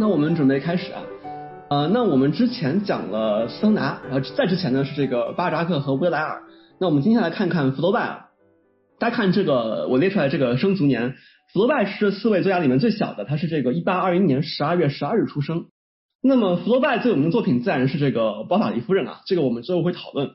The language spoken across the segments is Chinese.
那我们准备开始啊。呃，那我们之前讲了桑拿，然后在之前呢是这个巴扎克和威莱尔。那我们今天来看看福楼拜啊。大家看这个，我列出来这个生卒年，福楼拜是四位作家里面最小的，他是这个一八二一年十二月十二日出生。那么福楼拜最有名的作品自然是这个《包法利夫人》啊，这个我们之后会讨论。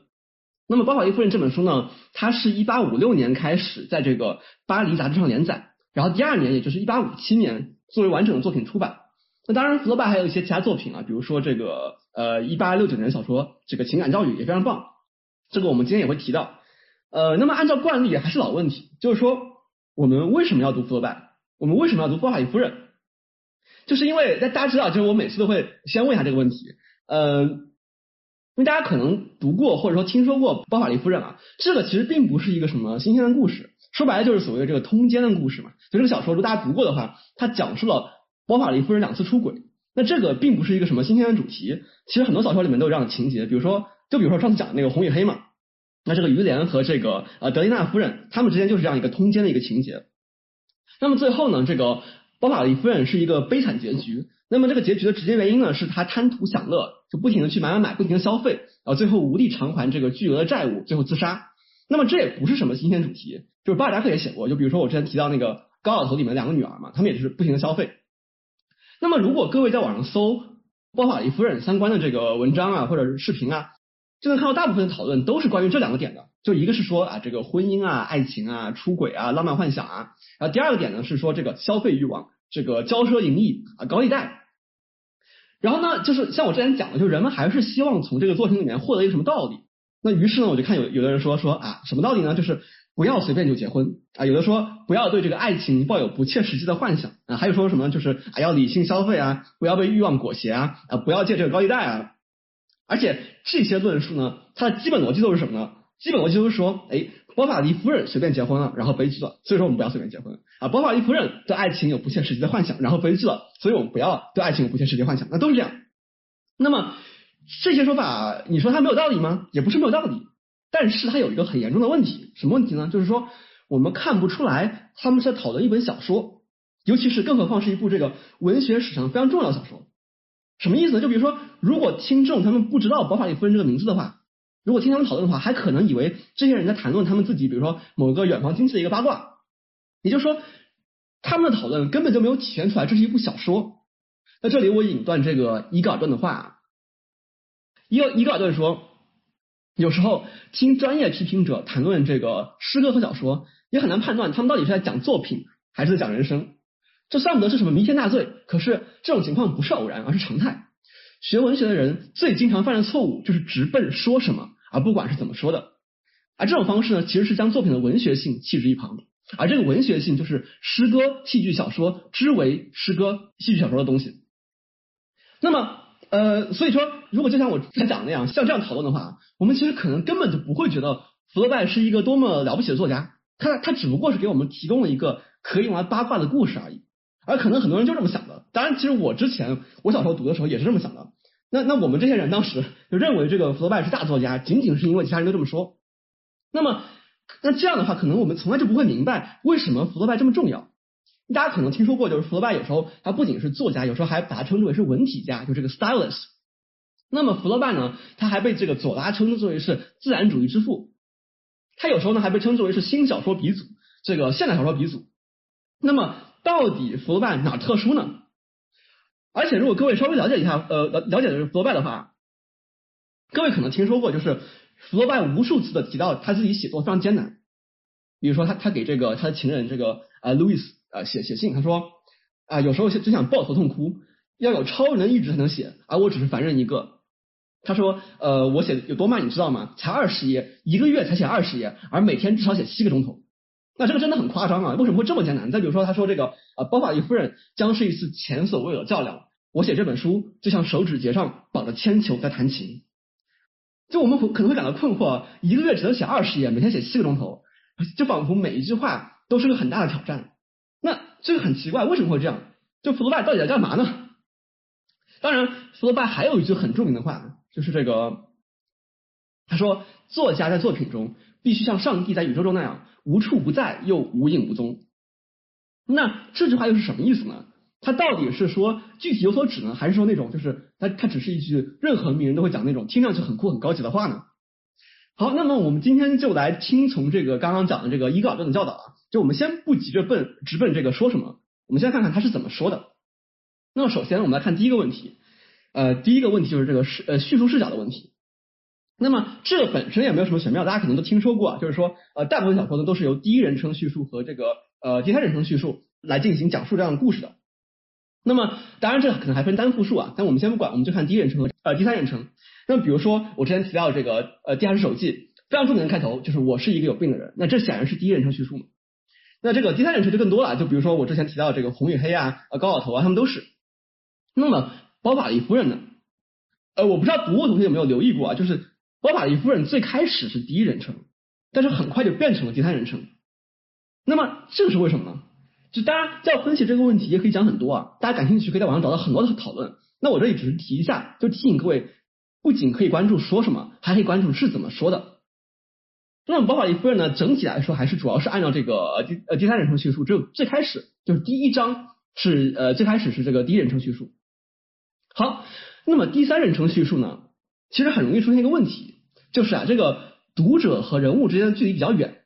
那么《包法利夫人》这本书呢，它是一八五六年开始在这个巴黎杂志上连载，然后第二年也就是一八五七年作为完整的作品出版。那当然，福楼拜还有一些其他作品啊，比如说这个呃一八六九年小说这个情感教育也非常棒，这个我们今天也会提到。呃，那么按照惯例还是老问题，就是说我们为什么要读福楼拜？我们为什么要读《包法利夫人》？就是因为大家知道，就是我每次都会先问一下这个问题，呃，因为大家可能读过或者说听说过《包法利夫人》啊，这个其实并不是一个什么新鲜的故事，说白了就是所谓的这个通奸的故事嘛。就这个小说，如果大家读过的话，它讲述了包法利夫人两次出轨，那这个并不是一个什么新鲜的主题，其实很多小说里面都有这样的情节，比如说，就比如说上次讲的那个《红与黑》嘛。那这个于连和这个呃德丽娜夫人，他们之间就是这样一个通奸的一个情节。那么最后呢，这个包法利夫人是一个悲惨结局。那么这个结局的直接原因呢，是她贪图享乐，就不停的去买买买，不停的消费，然后最后无力偿还这个巨额的债务，最后自杀。那么这也不是什么新鲜主题，就是巴尔扎克也写过，就比如说我之前提到那个高老头里面两个女儿嘛，他们也是不停的消费。那么如果各位在网上搜包法利夫人相关的这个文章啊，或者是视频啊。就能看到大部分的讨论都是关于这两个点的，就一个是说啊这个婚姻啊、爱情啊、出轨啊、浪漫幻想啊，然后第二个点呢是说这个消费欲望、这个骄奢淫逸啊、高利贷。然后呢，就是像我之前讲的，就人们还是希望从这个作品里面获得一个什么道理。那于是呢，我就看有有的人说说啊什么道理呢？就是不要随便就结婚啊，有的说不要对这个爱情抱有不切实际的幻想啊，还有说什么就是啊要理性消费啊，不要被欲望裹挟啊，啊不要借这个高利贷啊。而且这些论述呢，它的基本逻辑都是什么呢？基本逻辑就是说，哎，包法利夫人随便结婚了，然后悲剧了，所以说我们不要随便结婚啊。包法利夫人对爱情有不切实际的幻想，然后悲剧了，所以我们不要对爱情有不切实际幻想，那都是这样。那么这些说法，你说它没有道理吗？也不是没有道理，但是它有一个很严重的问题，什么问题呢？就是说我们看不出来他们在讨论一本小说，尤其是更何况是一部这个文学史上非常重要的小说。什么意思呢？就比如说，如果听众他们不知道包法利夫人这个名字的话，如果听他们讨论的话，还可能以为这些人在谈论他们自己，比如说某个远房亲戚的一个八卦。也就是说，他们的讨论根本就没有体现出来这是一部小说。那这里我引段这个伊格尔顿的话，伊伊格尔顿说，有时候听专业批评者谈论这个诗歌和小说，也很难判断他们到底是在讲作品还是在讲人生。这算不得是什么弥天大罪，可是这种情况不是偶然，而是常态。学文学的人最经常犯的错误就是直奔说什么，而不管是怎么说的。而这种方式呢，其实是将作品的文学性弃之一旁。而这个文学性就是诗歌、戏剧、小说之为诗歌、戏剧、小说的东西。那么，呃，所以说，如果就像我之前讲的那样，像这样讨论的话，我们其实可能根本就不会觉得福楼拜是一个多么了不起的作家。他他只不过是给我们提供了一个可以用来八卦的故事而已。而可能很多人就这么想的，当然，其实我之前我小时候读的时候也是这么想的。那那我们这些人当时就认为这个福楼拜是大作家，仅仅是因为其他人都这么说。那么那这样的话，可能我们从来就不会明白为什么福楼拜这么重要。大家可能听说过，就是福楼拜有时候他不仅是作家，有时候还把他称之为是文体家，就这个 stylist。那么福楼拜呢，他还被这个左拉称之为是自然主义之父，他有时候呢还被称之为是新小说鼻祖，这个现代小说鼻祖。那么到底福楼拜哪特殊呢？而且如果各位稍微了解一下，呃，了了解的是福楼拜的话，各位可能听说过，就是福楼拜无数次的提到他自己写作非常艰难。比如说他他给这个他的情人这个呃路易斯呃写写信，他说啊有时候只想抱头痛哭，要有超人的意志才能写，而我只是凡人一个。他说呃我写有多慢你知道吗？才二十页，一个月才写二十页，而每天至少写七个钟头。那这个真的很夸张啊！为什么会这么艰难？再比如说，他说这个呃，包法利夫人将是一次前所未有的较量。我写这本书就像手指节上绑着铅球在弹琴。就我们可能会感到困惑，一个月只能写二十页，每天写七个钟头，就仿佛每一句话都是个很大的挑战。这个很奇怪，为什么会这样？就福楼拜到底在干嘛呢？当然，福楼拜还有一句很著名的话，就是这个，他说，作家在作品中必须像上帝在宇宙中那样。无处不在，又无影无踪。那这句话又是什么意思呢？它到底是说具体有所指呢，还是说那种就是它它只是一句任何名人都会讲那种听上去很酷很高级的话呢？好，那么我们今天就来听从这个刚刚讲的这个伊格尔顿的教导啊，就我们先不急着奔直奔这个说什么，我们先看看他是怎么说的。那么首先我们来看第一个问题，呃，第一个问题就是这个视呃叙述视角的问题。那么这本身也没有什么玄妙，大家可能都听说过，就是说呃大部分小说呢都是由第一人称叙述和这个呃第三人称叙述来进行讲述这样的故事的。那么当然这可能还分单复数啊，但我们先不管，我们就看第一人称和呃第三人称。那比如说我之前提到这个呃地下室手记非常著名的开头就是我是一个有病的人，那这显然是第一人称叙述嘛。那这个第三人称就更多了，就比如说我之前提到这个红与黑啊，呃高老头啊，他们都是。那么包法利夫人呢？呃我不知道读过同学有没有留意过啊，就是包法利夫人最开始是第一人称，但是很快就变成了第三人称。那么这个是为什么呢？就大家要分析这个问题也可以讲很多啊，大家感兴趣可以在网上找到很多的讨论。那我这里只是提一下，就提醒各位，不仅可以关注说什么，还可以关注是怎么说的。那么包法利夫人呢，整体来说还是主要是按照这个第呃第三人称叙述，只有最开始就是第一章是呃最开始是这个第一人称叙述。好，那么第三人称叙述呢，其实很容易出现一个问题，就是啊这个读者和人物之间的距离比较远。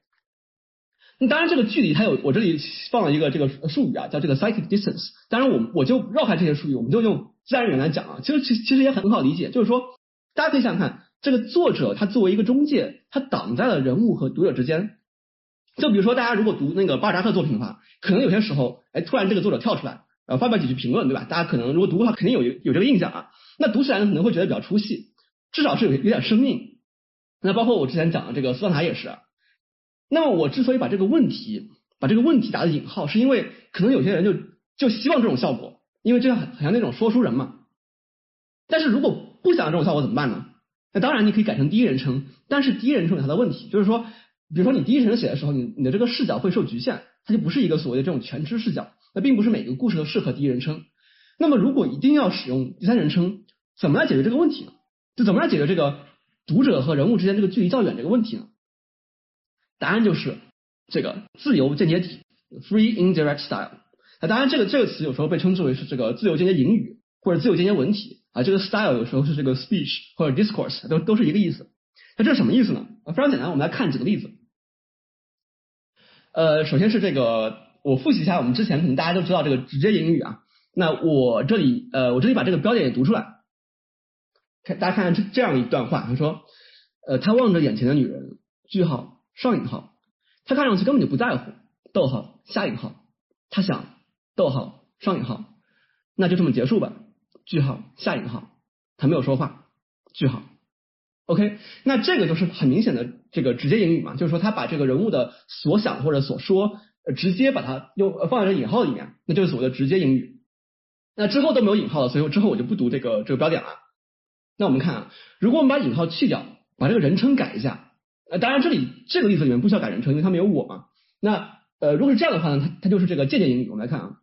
那当然，这个距离它有，我这里放了一个这个术语啊，叫这个 psychic distance。当然，我我就绕开这些术语，我们就用自然语言来讲啊。其实其其实也很好理解，就是说，大家可以想想看，这个作者他作为一个中介，他挡在了人物和读者之间。就比如说，大家如果读那个巴尔扎克作品的话，可能有些时候，哎，突然这个作者跳出来，呃，发表几句评论，对吧？大家可能如果读的话，肯定有有这个印象啊。那读起来，可能会觉得比较出戏，至少是有有点生硬。那包括我之前讲的这个斯旺塔也是。那么我之所以把这个问题把这个问题打的引号，是因为可能有些人就就希望这种效果，因为这样很很像那种说书人嘛。但是如果不想要这种效果怎么办呢？当然你可以改成第一人称，但是第一人称有它的问题，就是说，比如说你第一人称写的时候，你你的这个视角会受局限，它就不是一个所谓的这种全知视角，那并不是每个故事都适合第一人称。那么如果一定要使用第三人称，怎么来解决这个问题呢？就怎么来解决这个读者和人物之间这个距离较远这个问题呢？答案就是这个自由间接体 （free indirect style）。那当然，这个这个词有时候被称之为是这个自由间接引语或者自由间接文体啊。这个 style 有时候是这个 speech 或者 discourse，都都是一个意思。那这是什么意思呢？啊非常简单，我们来看几个例子。呃，首先是这个，我复习一下我们之前可能大家都知道这个直接引语啊。那我这里呃，我这里把这个标点也读出来，看大家看看这这样一段话，他说，呃，他望着眼前的女人，句号。上引号，他看上去根本就不在乎。逗号下引号，他想。逗号上引号，那就这么结束吧。句号下引号，他没有说话。句号。OK，那这个就是很明显的这个直接引语嘛，就是说他把这个人物的所想或者所说，直接把它用放在这引号里面，那就是所谓的直接引语。那之后都没有引号了，所以之后我就不读这个这个标点了。那我们看啊，如果我们把引号去掉，把这个人称改一下。呃，当然，这里这个例子里面不需要改人称，因为他们有我嘛。那呃，如果是这样的话呢，他他就是这个间接引语。我们来看啊，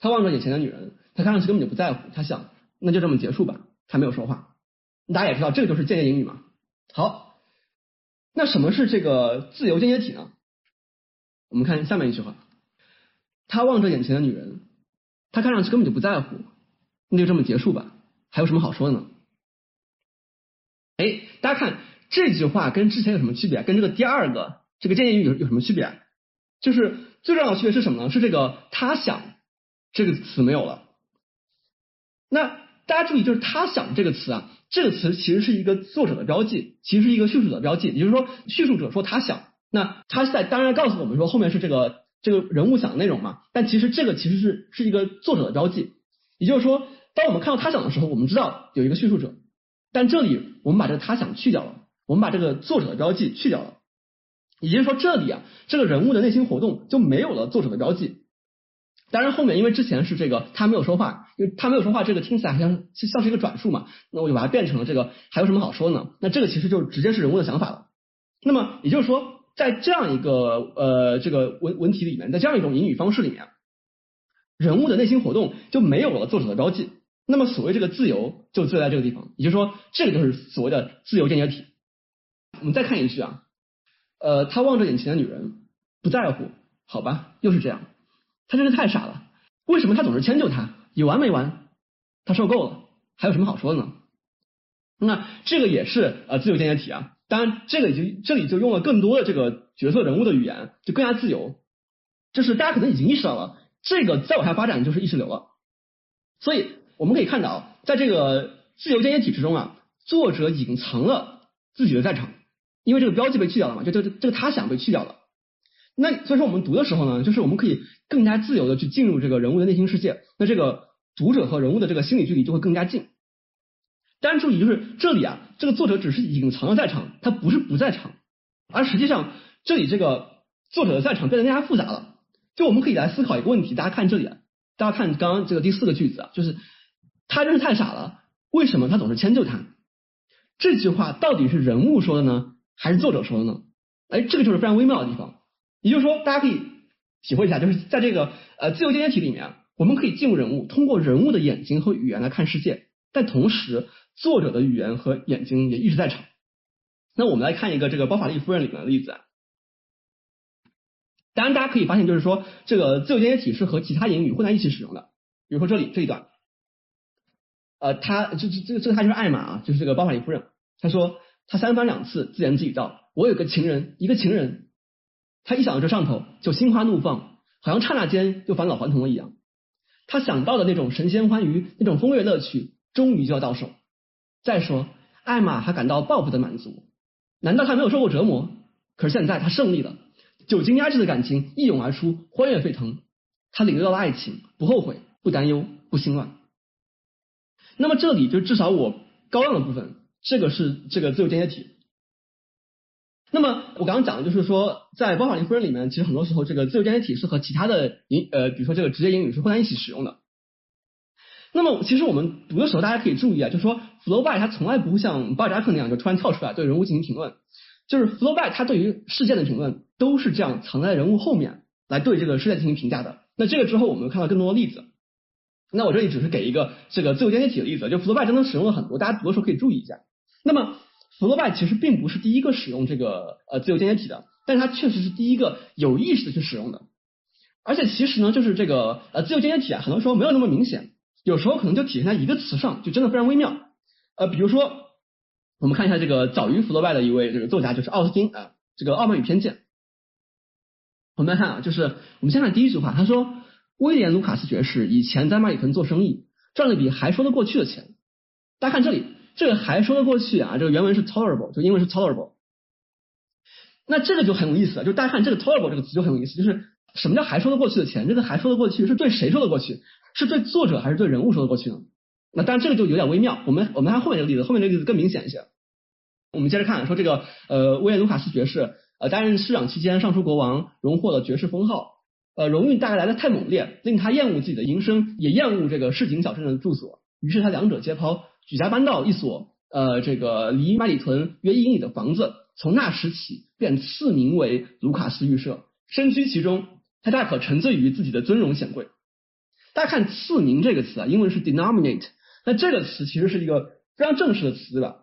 他望着眼前的女人，他看上去根本就不在乎，他想那就这么结束吧，他没有说话。大家也知道，这个就是间接引语嘛。好，那什么是这个自由间接体呢？我们看下面一句话，他望着眼前的女人，他看上去根本就不在乎，那就这么结束吧，还有什么好说的呢？哎，大家看。这句话跟之前有什么区别？跟这个第二个这个间接语有有什么区别？就是最重要的区别是什么呢？是这个他想这个词没有了。那大家注意，就是他想这个词啊，这个词其实是一个作者的标记，其实是一个叙述者的标记。也就是说，叙述者说他想，那他在当然告诉我们说后面是这个这个人物想的内容嘛。但其实这个其实是是一个作者的标记。也就是说，当我们看到他想的时候，我们知道有一个叙述者，但这里我们把这个他想去掉了。我们把这个作者的标记去掉了，也就是说这里啊，这个人物的内心活动就没有了作者的标记。当然后面因为之前是这个他没有说话，因为他没有说话，这个听起来好像像是一个转述嘛，那我就把它变成了这个还有什么好说呢？那这个其实就直接是人物的想法了。那么也就是说，在这样一个呃这个文文体里面，在这样一种引语方式里面，人物的内心活动就没有了作者的标记。那么所谓这个自由就自在这个地方，也就是说这个就是所谓的自由间接体。我们再看一句啊，呃，他望着眼前的女人，不在乎，好吧，又是这样，他真是太傻了。为什么他总是迁就她？有完没完？他受够了，还有什么好说的呢？那这个也是呃自由间接体啊。当然，这个已经这里就用了更多的这个角色人物的语言，就更加自由。就是大家可能已经意识到了，这个再往下发展就是意识流了。所以我们可以看到，在这个自由间接体之中啊，作者隐藏了自己的在场，因为这个标记被去掉了嘛，就这个这个他想被去掉了。那所以说我们读的时候呢，就是我们可以更加自由的去进入这个人物的内心世界，那这个读者和人物的这个心理距离就会更加近。但注意，就是这里啊，这个作者只是隐藏了在场，他不是不在场，而实际上这里这个作者的在场变得更加复杂了。就我们可以来思考一个问题，大家看这里，啊大家看刚刚这个第四个句子啊，就是他真是太傻了，为什么他总是迁就他？这句话到底是人物说的呢，还是作者说的呢？哎，这个就是非常微妙的地方。也就是说，大家可以体会一下，就是在这个呃自由间接体里面，我们可以进入人物，通过人物的眼睛和语言来看世界，但同时作者的语言和眼睛也一直在场。那我们来看一个这个包法利夫人里面的例子啊。当然，大家可以发现，就是说，这个自由间接体是和其他言语混在一起使用的。比如说这里这一段，呃，他就这这个这个他就是艾玛啊，就是这个包法利夫人。他说他三番两次自言自语道：“我有个情人，一个情人。”他一想到这上头，就心花怒放，好像刹那间又返老还童了一样。他想到的那种神仙欢愉，那种风月乐趣，终于就要到手。再说，艾玛还感到报复的满足。难道他没有受过折磨？可是现在他胜利了。久经压制的感情一涌而出，欢悦沸腾。他领略到了爱情，不后悔，不担忧，不心乱。那么这里就至少我高亮的部分，这个是这个自由间接体。那么我刚刚讲的就是说，在包法利夫人里面，其实很多时候这个自由间接体是和其他的英呃，比如说这个直接英语是混在一起使用的。那么其实我们读的时候，大家可以注意啊，就是说 Flowby 它从来不会像巴尔扎克那样就突然跳出来对人物进行评论。就是 Flowby 它对于事件的评论都是这样藏在人物后面来对这个事件进行评价的。那这个之后我们看到更多的例子。那我这里只是给一个这个自由间接体的例子，就 Flowby 真的使用了很多，大家读的时候可以注意一下。那么 Flowby 其实并不是第一个使用这个呃自由间接体的，但是它确实是第一个有意识的去使用的。而且其实呢，就是这个呃自由间接体啊，很多时候没有那么明显，有时候可能就体现在一个词上，就真的非常微妙。呃，比如说。我们看一下这个早于弗洛拜的一位这个作家，就是奥斯汀啊，这个《傲慢与偏见》。我们来看啊，就是我们先看第一句话，他说威廉卢卡斯爵士以前在麦里屯做生意，赚了笔还说得过去的钱。大家看这里，这个还说得过去啊，这个原文是 tolerable，就英文是 tolerable。那这个就很有意思了，就大家看这个 tolerable 这个词就很有意思，就是什么叫还说得过去的钱？这个还说得过去是对谁说得过去？是对作者还是对人物说得过去呢？那当然这个就有点微妙。我们我们看后面这个例子，后面这个例子更明显一些。我们接着看，说这个呃，威廉卢卡斯爵士呃担任市长期间，上书国王，荣获了爵士封号。呃，荣誉大概来的太猛烈，令他厌恶自己的营生，也厌恶这个市井小镇的住所。于是他两者皆抛，举家搬到一所呃这个离麦里屯约一英里的房子。从那时起，便赐名为卢卡斯寓舍，身居其中，他大可沉醉于自己的尊荣显贵。大家看“赐名”这个词啊，英文是 denominate，那这个词其实是一个非常正式的词，对吧？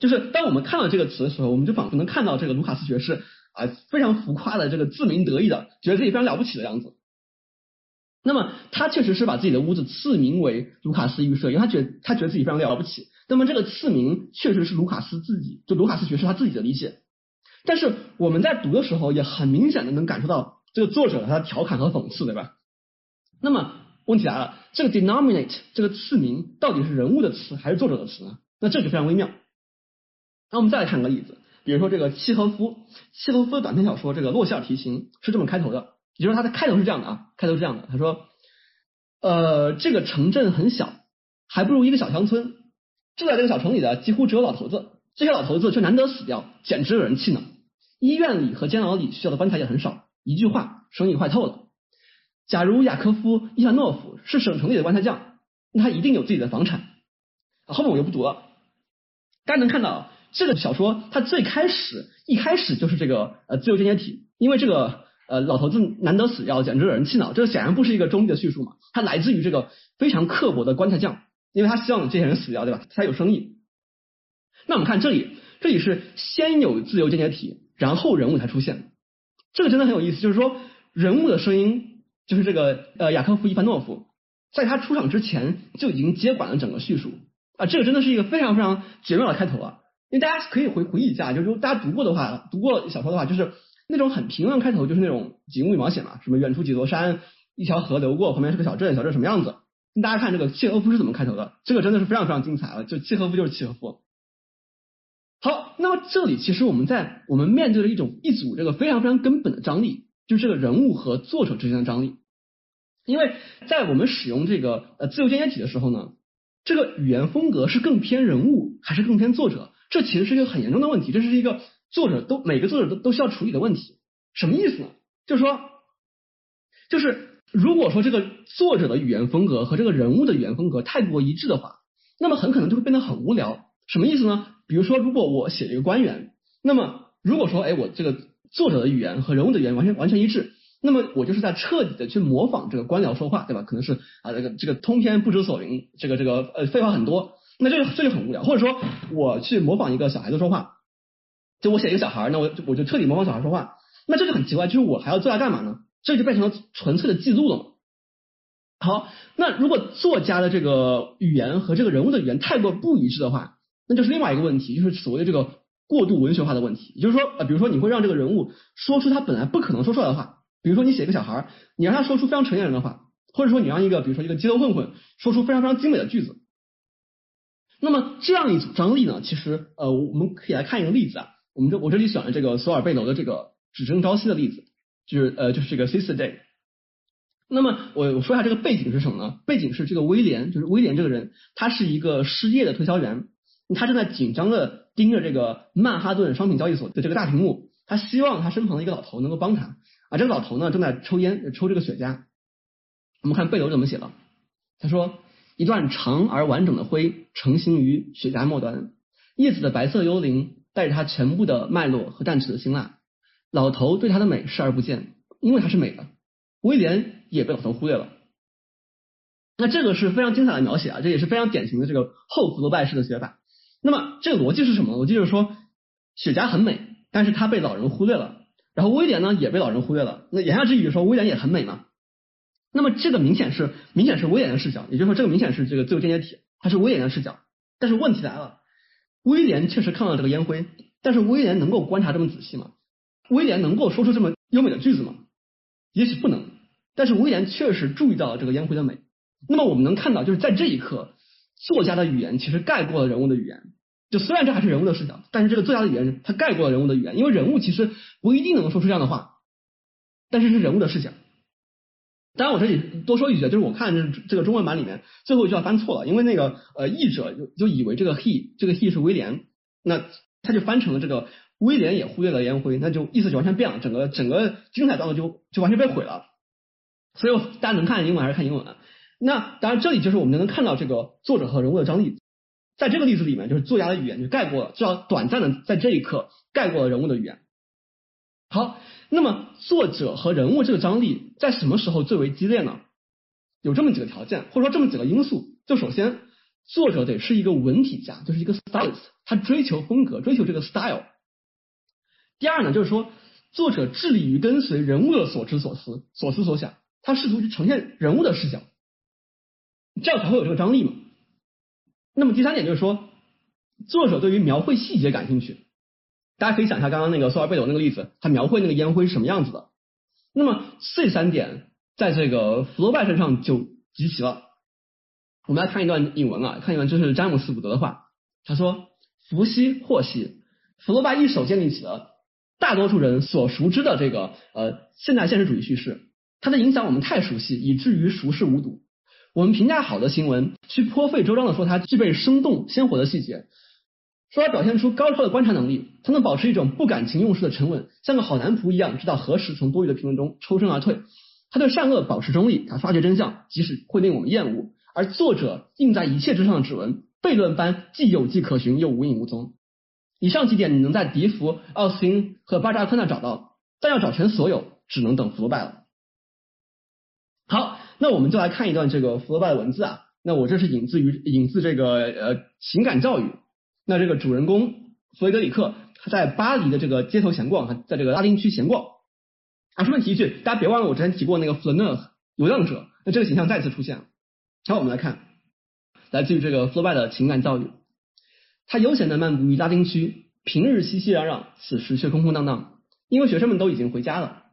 就是当我们看到这个词的时候，我们就仿佛能看到这个卢卡斯爵士啊，非常浮夸的这个自鸣得意的，觉得自己非常了不起的样子。那么他确实是把自己的屋子赐名为卢卡斯寓舍，因为他觉得他觉得自己非常了不起。那么这个赐名确实是卢卡斯自己，就卢卡斯爵士他自己的理解。但是我们在读的时候，也很明显的能感受到这个作者他的调侃和讽刺，对吧？那么问题来了，这个 denominate 这个赐名到底是人物的词还是作者的词呢？那这就非常微妙。那我们再来看个例子，比如说这个契诃夫，契诃夫的短篇小说《这个落下提琴》是这么开头的，也就是它的开头是这样的啊，开头是这样的，他说，呃，这个城镇很小，还不如一个小乡村，住在这个小城里的几乎只有老头子，这些老头子却难得死掉，简直惹人气恼。医院里和监牢里需要的棺材也很少，一句话，生意坏透了。假如雅科夫·伊万诺夫是省城里的棺材匠，那他一定有自己的房产。后面我就不读了，大家能看到。这个小说它最开始一开始就是这个呃自由间接体，因为这个呃老头子难得死要，简直惹人气恼。这显然不是一个中立的叙述嘛，它来自于这个非常刻薄的棺材匠，因为他希望这些人死掉，对吧？才有生意。那我们看这里，这里是先有自由间接体，然后人物才出现，这个真的很有意思，就是说人物的声音就是这个呃雅科夫伊凡诺夫，在他出场之前就已经接管了整个叙述啊，这个真的是一个非常非常绝妙的开头啊！因为大家可以回回忆一下，就是大家读过的话，读过小说的话，就是那种很平庸开头，就是那种景物描写嘛，什么远处几座山，一条河流过，旁边是个小镇，小镇什么样子？大家看这个契诃夫是怎么开头的？这个真的是非常非常精彩了，就契诃夫就是契诃夫。好，那么这里其实我们在我们面对了一种一组这个非常非常根本的张力，就是这个人物和作者之间的张力。因为在我们使用这个呃自由间接体的时候呢，这个语言风格是更偏人物还是更偏作者？这其实是一个很严重的问题，这是一个作者都每个作者都都需要处理的问题。什么意思呢？就是说，就是如果说这个作者的语言风格和这个人物的语言风格太过一致的话，那么很可能就会变得很无聊。什么意思呢？比如说，如果我写一个官员，那么如果说，哎，我这个作者的语言和人物的语言完全完全一致，那么我就是在彻底的去模仿这个官僚说话，对吧？可能是啊，这个这个通篇不知所云，这个这个呃废话很多，那这个这就很无聊。或者说，我去模仿一个小孩子说话，就我写一个小孩，那我我就彻底模仿小孩说话，那这就很奇怪，就是我还要作家干嘛呢？这就变成了纯粹的记录了嘛。好，那如果作家的这个语言和这个人物的语言太过不一致的话，那就是另外一个问题，就是所谓的这个过度文学化的问题。也就是说，呃，比如说你会让这个人物说出他本来不可能说出来的话，比如说你写一个小孩，你让他说出非常成年人的话，或者说你让一个比如说一个街头混混说出非常非常精美的句子，那么这样一组张力呢，其实呃，我们可以来看一个例子啊。我们这我这里选了这个索尔贝楼的这个只争朝夕的例子，就是呃就是这个 Sister Day。那么我我说一下这个背景是什么呢？背景是这个威廉，就是威廉这个人，他是一个失业的推销员。他正在紧张的盯着这个曼哈顿商品交易所的这个大屏幕，他希望他身旁的一个老头能够帮他。啊，这个老头呢正在抽烟，抽这个雪茄。我们看贝楼怎么写的，他说：“一段长而完整的灰成型于雪茄末端，叶子的白色幽灵带着它全部的脉络和淡齿的辛辣。老头对他的美视而不见，因为她是美的。威廉也被老头忽略了。那这个是非常精彩的描写啊，这也是非常典型的这个后福楼拜式的写法。”那么这个逻辑是什么？逻辑就是说，雪茄很美，但是它被老人忽略了。然后威廉呢也被老人忽略了。那言下之意就是说，威廉也很美嘛。那么这个明显是明显是威廉的视角，也就是说，这个明显是这个自由间接体，它是威廉的视角。但是问题来了，威廉确实看到了这个烟灰，但是威廉能够观察这么仔细吗？威廉能够说出这么优美的句子吗？也许不能。但是威廉确实注意到了这个烟灰的美。那么我们能看到，就是在这一刻。作家的语言其实盖过了人物的语言，就虽然这还是人物的视角，但是这个作家的语言它盖过了人物的语言，因为人物其实不一定能说出这样的话，但是是人物的视角。当然我这里多说一句，就是我看这这个中文版里面最后一句话翻错了，因为那个呃译者就就以为这个 he 这个 he 是威廉，那他就翻成了这个威廉也忽略了烟灰，那就意思就完全变了，整个整个精彩段落就就完全被毁了。所以大家能看英文还是看英文。那当然，这里就是我们就能看到这个作者和人物的张力，在这个例子里面，就是作家的语言就盖过了，至少短暂的在这一刻盖过了人物的语言。好，那么作者和人物这个张力在什么时候最为激烈呢？有这么几个条件，或者说这么几个因素。就首先，作者得是一个文体家，就是一个 stylist，他追求风格，追求这个 style。第二呢，就是说作者致力于跟随人物的所知所思、所思所想，他试图去呈现人物的视角。这样才会有这个张力嘛。那么第三点就是说，作者对于描绘细节感兴趣。大家可以想一下刚刚那个索尔贝斗那个例子，他描绘那个烟灰是什么样子的。那么这三点在这个福楼拜身上就集齐了。我们来看一段引文啊，看一段就是詹姆斯伍德的话。他说：“伏羲、霍希，福楼拜一手建立起了大多数人所熟知的这个呃现代现实主义叙事。它的影响我们太熟悉，以至于熟视无睹。”我们评价好的新闻，去颇费周章的说它具备生动鲜活的细节，说他表现出高超的观察能力，它能保持一种不感情用事的沉稳，像个好男仆一样，知道何时从多余的评论中抽身而退。他对善恶保持中立，他发掘真相，即使会令我们厌恶。而作者印在一切之上的指纹，悖论般既有迹可循，又无影无踪。以上几点你能在笛福、奥斯汀和巴扎克那找到，但要找全所有，只能等福拜了。好。那我们就来看一段这个福楼拜的文字啊。那我这是引自于引自这个呃情感教育。那这个主人公弗雷德里克他在巴黎的这个街头闲逛，在这个拉丁区闲逛。啊，顺便提一句，大家别忘了我之前提过那个弗勒讷游荡者，那这个形象再次出现了。好，我们来看，来自于这个弗洛拜的情感教育。他悠闲地漫步于拉丁区，平日熙熙攘攘，此时却空空荡荡，因为学生们都已经回家了。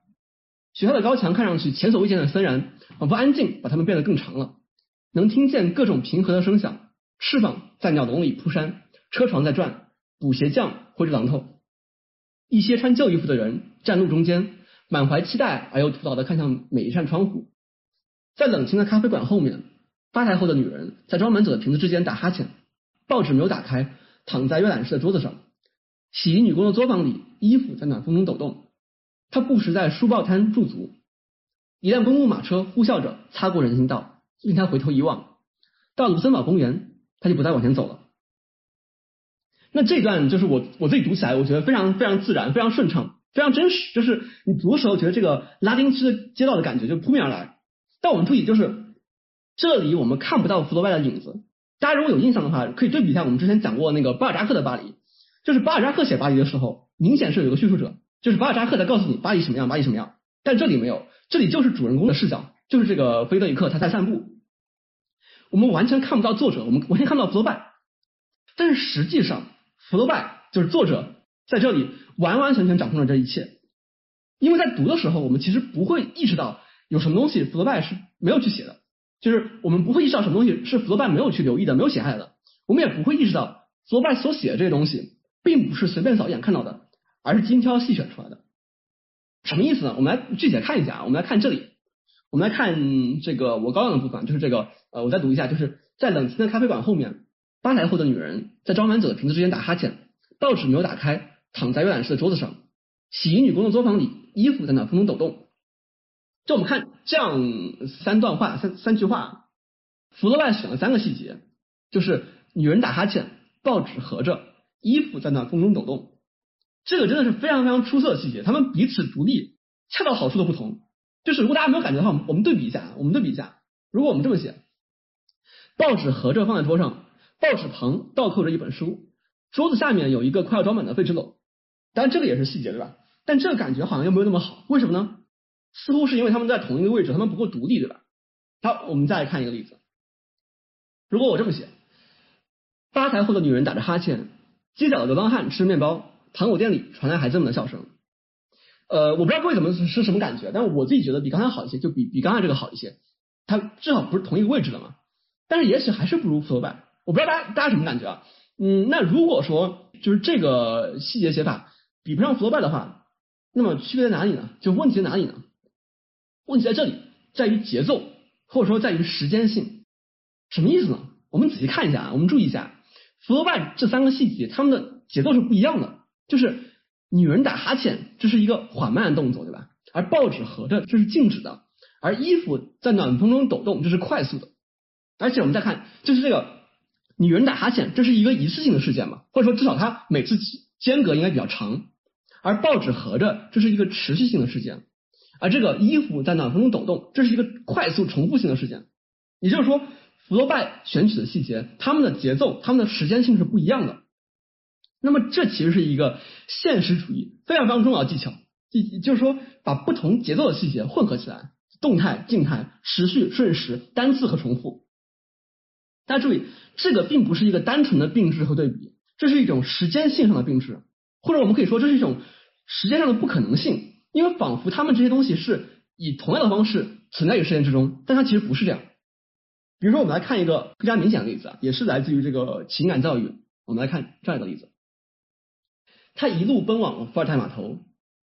学校的高墙看上去前所未见的森然，仿佛安静把它们变得更长了。能听见各种平和的声响，翅膀在鸟笼里扑扇，车床在转，补鞋匠挥着榔头。一些穿旧衣服的人站路中间，满怀期待而又徒劳地看向每一扇窗户。在冷清的咖啡馆后面，吧台后的女人在装满酒的瓶子之间打哈欠，报纸没有打开，躺在阅览室的桌子上。洗衣女工的作坊里，衣服在暖风中抖动。他不时在书报摊驻足，一辆公共马车呼啸着擦过人行道，令他回头一望，到卢森堡公园，他就不再往前走了。那这段就是我我自己读起来，我觉得非常非常自然，非常顺畅，非常真实。就是你读的时候，觉得这个拉丁区的街道的感觉就扑面而来。但我们注意，就是这里我们看不到福楼拜的影子。大家如果有印象的话，可以对比一下我们之前讲过那个巴尔扎克的巴黎，就是巴尔扎克写巴黎的时候，明显是有个叙述者。就是巴尔扎克在告诉你巴黎什么样，巴黎什么样，但这里没有，这里就是主人公的视角，就是这个菲德里克他在散步，我们完全看不到作者，我们完全看不到弗洛拜，但是实际上弗洛拜就是作者在这里完完全全掌控了这一切，因为在读的时候，我们其实不会意识到有什么东西弗洛拜是没有去写的，就是我们不会意识到什么东西是弗洛拜没有去留意的，没有写下来的，我们也不会意识到弗洛拜所写的这些东西并不是随便扫一眼看到的。而是精挑细选出来的，什么意思呢？我们来具体看一下啊。我们来看这里，我们来看这个我高亮的部分，就是这个呃，我再读一下，就是在冷清的咖啡馆后面，吧台后的女人在装满酒的瓶子之间打哈欠，报纸没有打开，躺在阅览室的桌子上，洗衣女工的作坊里，衣服在那风中抖动。就我们看这样三段话，三三句话，福楼拜选了三个细节，就是女人打哈欠，报纸合着，衣服在那风中抖动。这个真的是非常非常出色的细节，他们彼此独立，恰到好处的不同。就是如果大家没有感觉的话，我们对比一下，我们对比一下。如果我们这么写，报纸合着放在桌上，报纸旁倒扣着一本书，桌子下面有一个快要装满的废纸篓。当然这个也是细节，对吧？但这个感觉好像又没有那么好，为什么呢？似乎是因为他们在同一个位置，他们不够独立，对吧？好，我们再来看一个例子。如果我这么写，吧台后的女人打着哈欠，街角的流浪汉吃面包。糖果店里传来孩子们的笑声，呃，我不知道各位怎么是什么感觉，但是我自己觉得比刚才好一些，就比比刚才这个好一些。它至少不是同一个位置的嘛，但是也许还是不如福楼拜。我不知道大家大家什么感觉啊？嗯，那如果说就是这个细节写法比不上福楼拜的话，那么区别在哪里呢？就问题在哪里呢？问题在这里，在于节奏，或者说在于时间性。什么意思呢？我们仔细看一下啊，我们注意一下福楼拜这三个细节，他们的节奏是不一样的。就是女人打哈欠，这是一个缓慢的动作，对吧？而报纸合着，这是静止的；而衣服在暖风中抖动，这是快速的。而且我们再看，就是这个女人打哈欠，这是一个一次性的事件嘛？或者说至少它每次间隔应该比较长。而报纸合着，这是一个持续性的事件。而这个衣服在暖风中抖动，这是一个快速重复性的事件。也就是说，福楼拜选取的细节，他们的节奏、他们的时间性是不一样的。那么这其实是一个现实主义非常非常重要的技巧，就就是说把不同节奏的细节混合起来，动态、静态、持续、瞬时、单次和重复。大家注意，这个并不是一个单纯的并置和对比，这是一种时间性上的并置，或者我们可以说这是一种时间上的不可能性，因为仿佛他们这些东西是以同样的方式存在于时间之中，但它其实不是这样。比如说，我们来看一个更加明显的例子啊，也是来自于这个情感教育，我们来看这样一个例子。他一路奔往伏尔泰码头，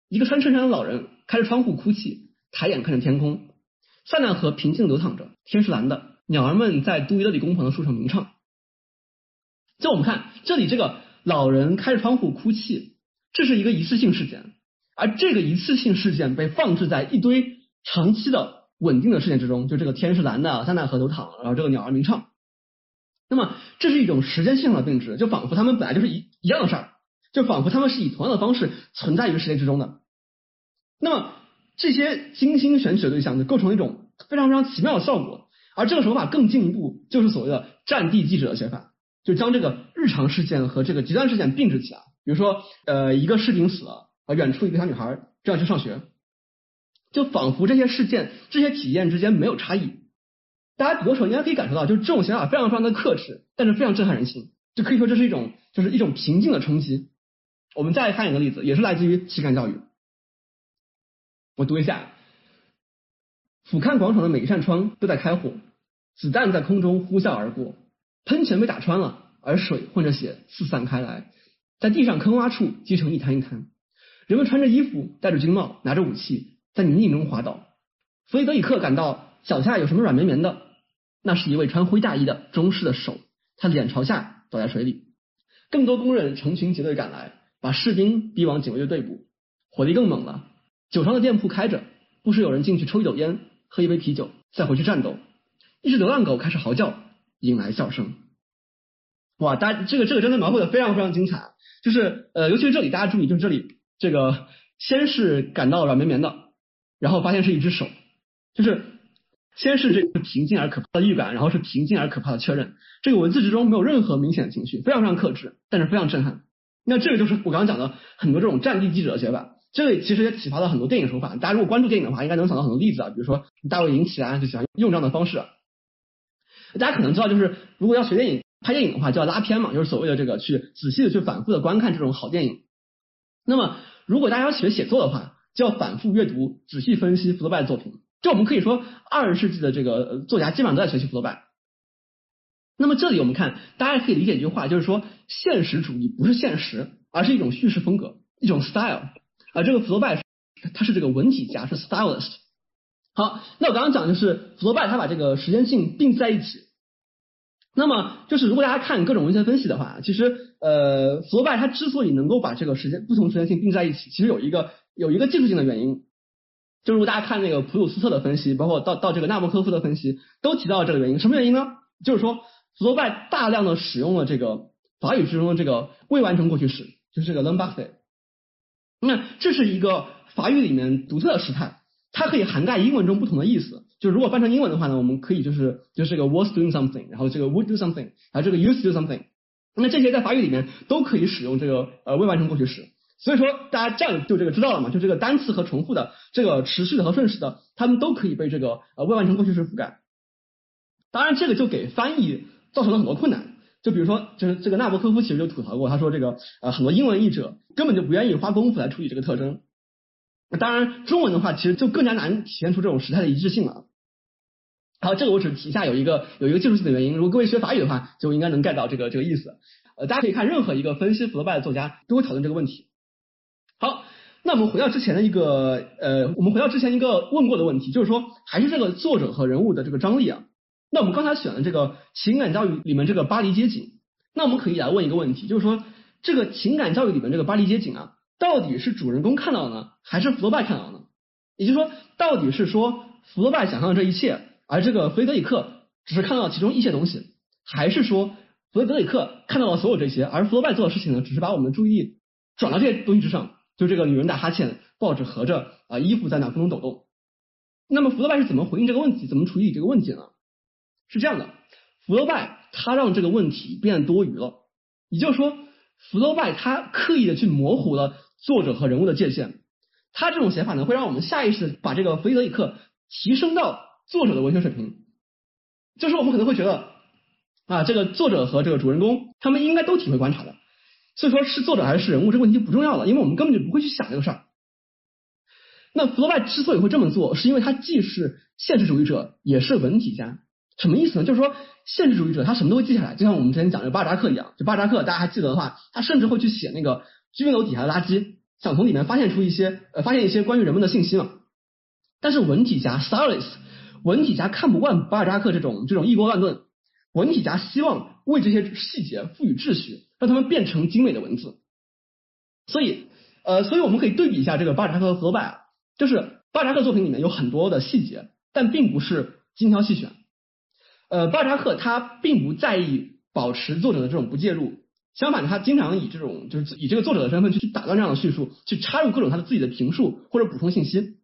一个穿衬衫的老人开着窗户哭泣，抬眼看着天空，塞纳河平静流淌着，天是蓝的，鸟儿们在杜伊勒里工棚的树上鸣唱。就我们看这里，这个老人开着窗户哭泣，这是一个一次性事件，而这个一次性事件被放置在一堆长期的稳定的事件之中，就这个天是蓝的，塞纳河流淌，然后这个鸟儿鸣唱。那么这是一种时间性的并置，就仿佛他们本来就是一一样的事儿。就仿佛他们是以同样的方式存在于时间之中的，那么这些精心选取的对象就构成一种非常非常奇妙的效果。而这个手法更进一步，就是所谓的战地记者的写法，就将这个日常事件和这个极端事件并置起来。比如说，呃，一个士兵死了，啊，远处一个小女孩正要去上学，就仿佛这些事件、这些体验之间没有差异。大家读的时候应该可以感受到，就是这种想法非常非常的克制，但是非常震撼人心。就可以说这是一种，就是一种平静的冲击。我们再看一个例子，也是来自于情感教育。我读一下：俯瞰广场的每一扇窗都在开火，子弹在空中呼啸而过，喷泉被打穿了，而水混着血四散开来，在地上坑洼处积成一滩一滩。人们穿着衣服，戴着军帽，拿着武器，在泥泞中滑倒。弗里德里克感到脚下有什么软绵绵的，那是一位穿灰大衣的中士的手，他脸朝下倒在水里。更多工人成群结队赶来，把士兵逼往警卫队队部。火力更猛了，酒商的店铺开着，不时有人进去抽一斗烟，喝一杯啤酒，再回去战斗。一只流浪狗开始嚎叫，引来笑声。哇，大家这个这个真的描绘的非常非常精彩，就是呃，尤其是这里，大家注意，就是这里。这个先是感到软绵绵的，然后发现是一只手，就是先是这个平静而可怕的预感，然后是平静而可怕的确认。这个文字之中没有任何明显的情绪，非常非常克制，但是非常震撼。那这个就是我刚刚讲的很多这种战地记者的写法。这个其实也启发了很多电影手法。大家如果关注电影的话，应该能想到很多例子啊，比如说大卫林奇啊，就喜欢用这样的方式。大家可能知道，就是如果要学电影、拍电影的话，就要拉片嘛，就是所谓的这个去仔细的去反复的观看这种好电影。那么，如果大家要学写作的话，就要反复阅读、仔细分析福楼拜的作品。就我们可以说，二十世纪的这个作家基本上都在学习福楼拜。那么这里我们看，大家可以理解一句话，就是说，现实主义不是现实，而是一种叙事风格，一种 style。啊，这个福楼拜他是这个文体家，是 stylist。好，那我刚刚讲的是福楼拜他把这个时间性并在一起。那么就是，如果大家看各种文学分析的话，其实呃，福楼拜他之所以能够把这个时间不同时间性并在一起，其实有一个有一个技术性的原因。就如果大家看那个普鲁斯特的分析，包括到到这个纳博科夫的分析，都提到了这个原因。什么原因呢？就是说福楼拜大量的使用了这个法语之中的这个未完成过去式，就是这个 l e m b a s t e 那这是一个法语里面独特的时态，它可以涵盖英文中不同的意思。就如果翻成英文的话呢，我们可以就是就是这个 was doing something，然后这个 would do something，然后这个 used to do something，那这些在法语里面都可以使用这个呃未完成过去时。所以说大家这样就这个知道了嘛？就这个单词和重复的，这个持续的和瞬时的，它们都可以被这个呃未完成过去时覆盖。当然这个就给翻译造成了很多困难。就比如说，就是这个纳博科夫其实就吐槽过，他说这个呃很多英文译者根本就不愿意花功夫来处理这个特征。当然中文的话，其实就更加难体现出这种时态的一致性了。好，这个我只提一下，有一个有一个技术性的原因。如果各位学法语的话，就应该能 get 到这个这个意思。呃，大家可以看任何一个分析福楼拜的作家都会讨论这个问题。好，那我们回到之前的一个呃，我们回到之前一个问过的问题，就是说还是这个作者和人物的这个张力啊。那我们刚才选的这个情感教育里面这个巴黎街景，那我们可以来问一个问题，就是说这个情感教育里面这个巴黎街景啊，到底是主人公看到的呢，还是福楼拜看到的呢？也就是说，到底是说福楼拜想象的这一切？而这个弗雷德里克只是看到其中一些东西，还是说弗雷德里克看到了所有这些，而弗罗拜做的事情呢，只是把我们的注意力转到这些东西之上，就这个女人打哈欠，报纸合着啊，衣服在那风中抖动。那么弗罗拜是怎么回应这个问题，怎么处理这个问题呢？是这样的，弗罗拜他让这个问题变得多余了，也就是说，弗罗拜他刻意的去模糊了作者和人物的界限，他这种写法呢，会让我们下意识的把这个弗雷德里克提升到。作者的文学水平，就是我们可能会觉得啊，这个作者和这个主人公他们应该都体会观察的，所以说是作者还是人物这个问题就不重要了，因为我们根本就不会去想这个事儿。那弗洛拜之所以会这么做，是因为他既是现实主义者，也是文体家。什么意思呢？就是说现实主义者他什么都会记下来，就像我们之前讲的巴扎克一样。就巴扎克大家还记得的话，他甚至会去写那个居民楼底下的垃圾，想从里面发现出一些呃发现一些关于人们的信息嘛。但是文体家 stylist。文体家看不惯巴尔扎克这种这种一锅乱炖，文体家希望为这些细节赋予秩序，让他们变成精美的文字。所以，呃，所以我们可以对比一下这个巴尔扎克和弗洛拜啊，就是巴尔扎克作品里面有很多的细节，但并不是精挑细选。呃，巴尔扎克他并不在意保持作者的这种不介入，相反，他经常以这种就是以这个作者的身份去去打断这样的叙述，去插入各种他的自己的评述或者补充信息。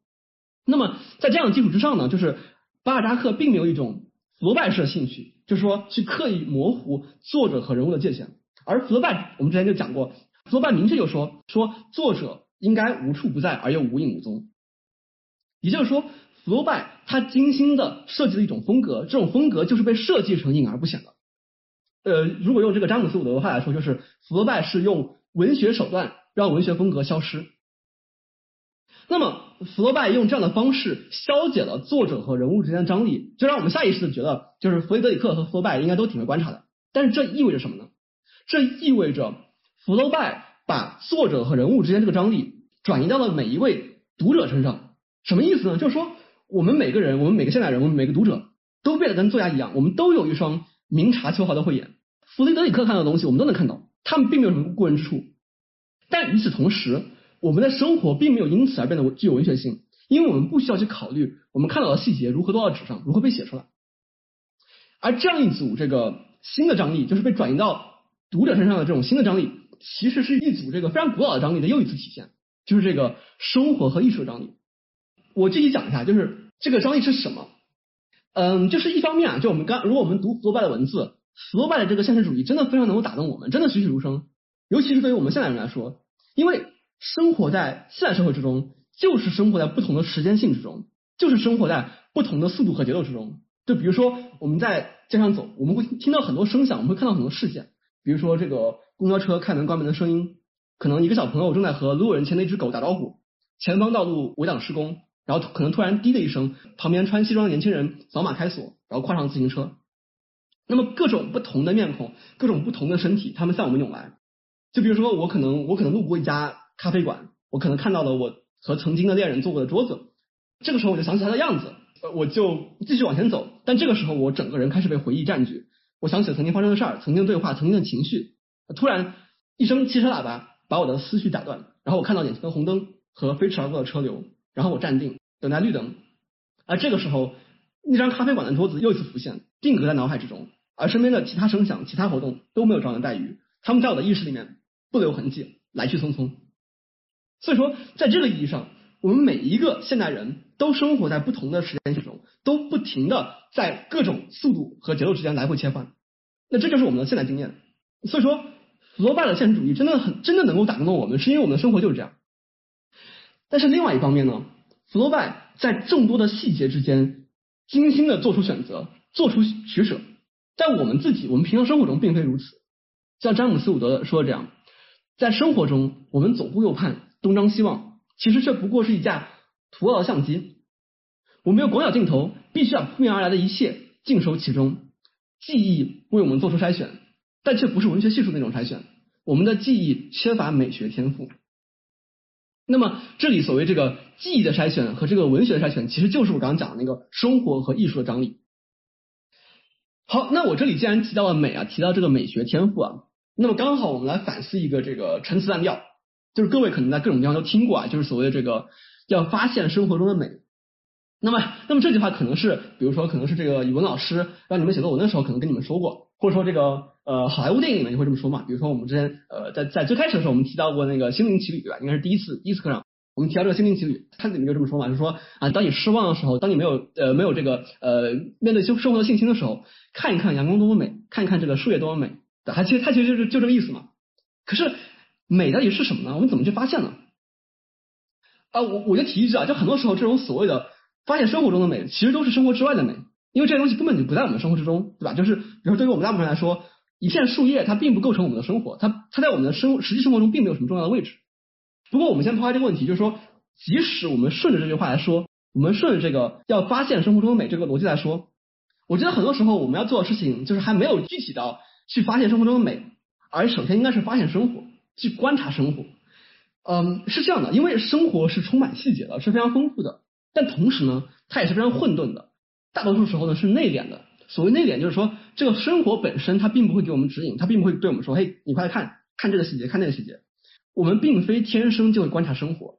那么在这样的基础之上呢，就是。巴尔扎克并没有一种弗罗拜式的兴趣，就是说去刻意模糊作者和人物的界限，而弗罗拜我们之前就讲过，弗罗拜明确就说说作者应该无处不在而又无影无踪。也就是说，福楼拜他精心的设计了一种风格，这种风格就是被设计成隐而不显的。呃，如果用这个詹姆斯伍德的话来说，就是福楼拜是用文学手段让文学风格消失。那么，福楼拜用这样的方式消解了作者和人物之间的张力，就让我们下意识的觉得，就是弗雷德里克和福楼拜应该都挺会观察的。但是这意味着什么呢？这意味着福楼拜把作者和人物之间这个张力转移到了每一位读者身上。什么意思呢？就是说，我们每个人，我们每个现代人，我们每个读者都变得跟作家一样，我们都有一双明察秋毫的慧眼。弗雷德里克看到的东西，我们都能看到，他们并没有什么过人之处。但与此同时，我们的生活并没有因此而变得具有文学性，因为我们不需要去考虑我们看到的细节如何落到纸上，如何被写出来。而这样一组这个新的张力，就是被转移到读者身上的这种新的张力，其实是一组这个非常古老的张力的又一次体现，就是这个生活和艺术的张力。我具体讲一下，就是这个张力是什么？嗯，就是一方面啊，就我们刚如果我们读福楼拜的文字，福楼拜的这个现实主义真的非常能够打动我们，真的栩栩如生。尤其是对于我们现代人来说，因为生活在现代社会之中，就是生活在不同的时间性之中，就是生活在不同的速度和节奏之中。就比如说我们在街上走，我们会听到很多声响，我们会看到很多事件，比如说这个公交车开门关门的声音，可能一个小朋友正在和路人牵的一只狗打招呼，前方道路围挡施工。然后可能突然滴的一声，旁边穿西装的年轻人扫码开锁，然后跨上自行车。那么各种不同的面孔，各种不同的身体，他们向我们涌来。就比如说我可能我可能路过一家咖啡馆，我可能看到了我和曾经的恋人坐过的桌子。这个时候我就想起他的样子，我就继续往前走。但这个时候我整个人开始被回忆占据，我想起了曾经发生的事儿，曾经的对话，曾经的情绪。突然一声汽车喇叭把我的思绪打断，然后我看到眼前的红灯和飞驰而过的车流，然后我站定。等待绿灯，而这个时候，那张咖啡馆的桌子又一次浮现，定格在脑海之中，而身边的其他声响、其他活动都没有招人待遇，他们在我的意识里面不留痕迹，来去匆匆。所以说，在这个意义上，我们每一个现代人都生活在不同的时间之中，都不停的在各种速度和节奏之间来回切换。那这就是我们的现代经验。所以说，福楼拜的现实主义真的很真的能够打动我们，是因为我们的生活就是这样。但是另外一方面呢？福楼拜在众多的细节之间精心的做出选择，做出取舍，在我们自己，我们平常生活中并非如此。像詹姆斯伍德说的这样，在生活中，我们左顾右盼，东张西望，其实这不过是一架徒劳的相机。我们用广角镜头，必须把扑面而来的一切尽收其中。记忆为我们做出筛选，但却不是文学系数那种筛选。我们的记忆缺乏美学天赋。那么，这里所谓这个记忆的筛选和这个文学的筛选，其实就是我刚刚讲的那个生活和艺术的张力。好，那我这里既然提到了美啊，提到这个美学天赋啊，那么刚好我们来反思一个这个陈词滥调，就是各位可能在各种地方都听过啊，就是所谓的这个要发现生活中的美。那么，那么这句话可能是，比如说可能是这个语文老师让你们写作文的时候，可能跟你们说过。或者说这个呃好莱坞电影里面就会这么说嘛，比如说我们之前呃在在最开始的时候我们提到过那个心灵奇旅对吧？应该是第一次第一次课上我们提到这个心灵奇旅，它里面就这么说嘛，就说啊当你失望的时候，当你没有呃没有这个呃面对生生活的信心的时候，看一看阳光多么美，看一看这个树叶多么美，它其实它其实就是就这个意思嘛。可是美到底是什么呢？我们怎么去发现呢？啊我我就提一句啊，就很多时候这种所谓的发现生活中的美，其实都是生活之外的美。因为这些东西根本就不在我们生活之中，对吧？就是比如说，对于我们大部分人来说，一片树叶它并不构成我们的生活，它它在我们的生实际生活中并没有什么重要的位置。不过，我们先抛开这个问题，就是说，即使我们顺着这句话来说，我们顺着这个要发现生活中的美这个逻辑来说，我觉得很多时候我们要做的事情就是还没有具体到去发现生活中的美，而首先应该是发现生活，去观察生活。嗯，是这样的，因为生活是充满细节的，是非常丰富的，但同时呢，它也是非常混沌的。大多数时候呢是内敛的。所谓内敛，就是说这个生活本身它并不会给我们指引，它并不会对我们说：“嘿，你快来看看这个细节，看那个细节。”我们并非天生就会观察生活。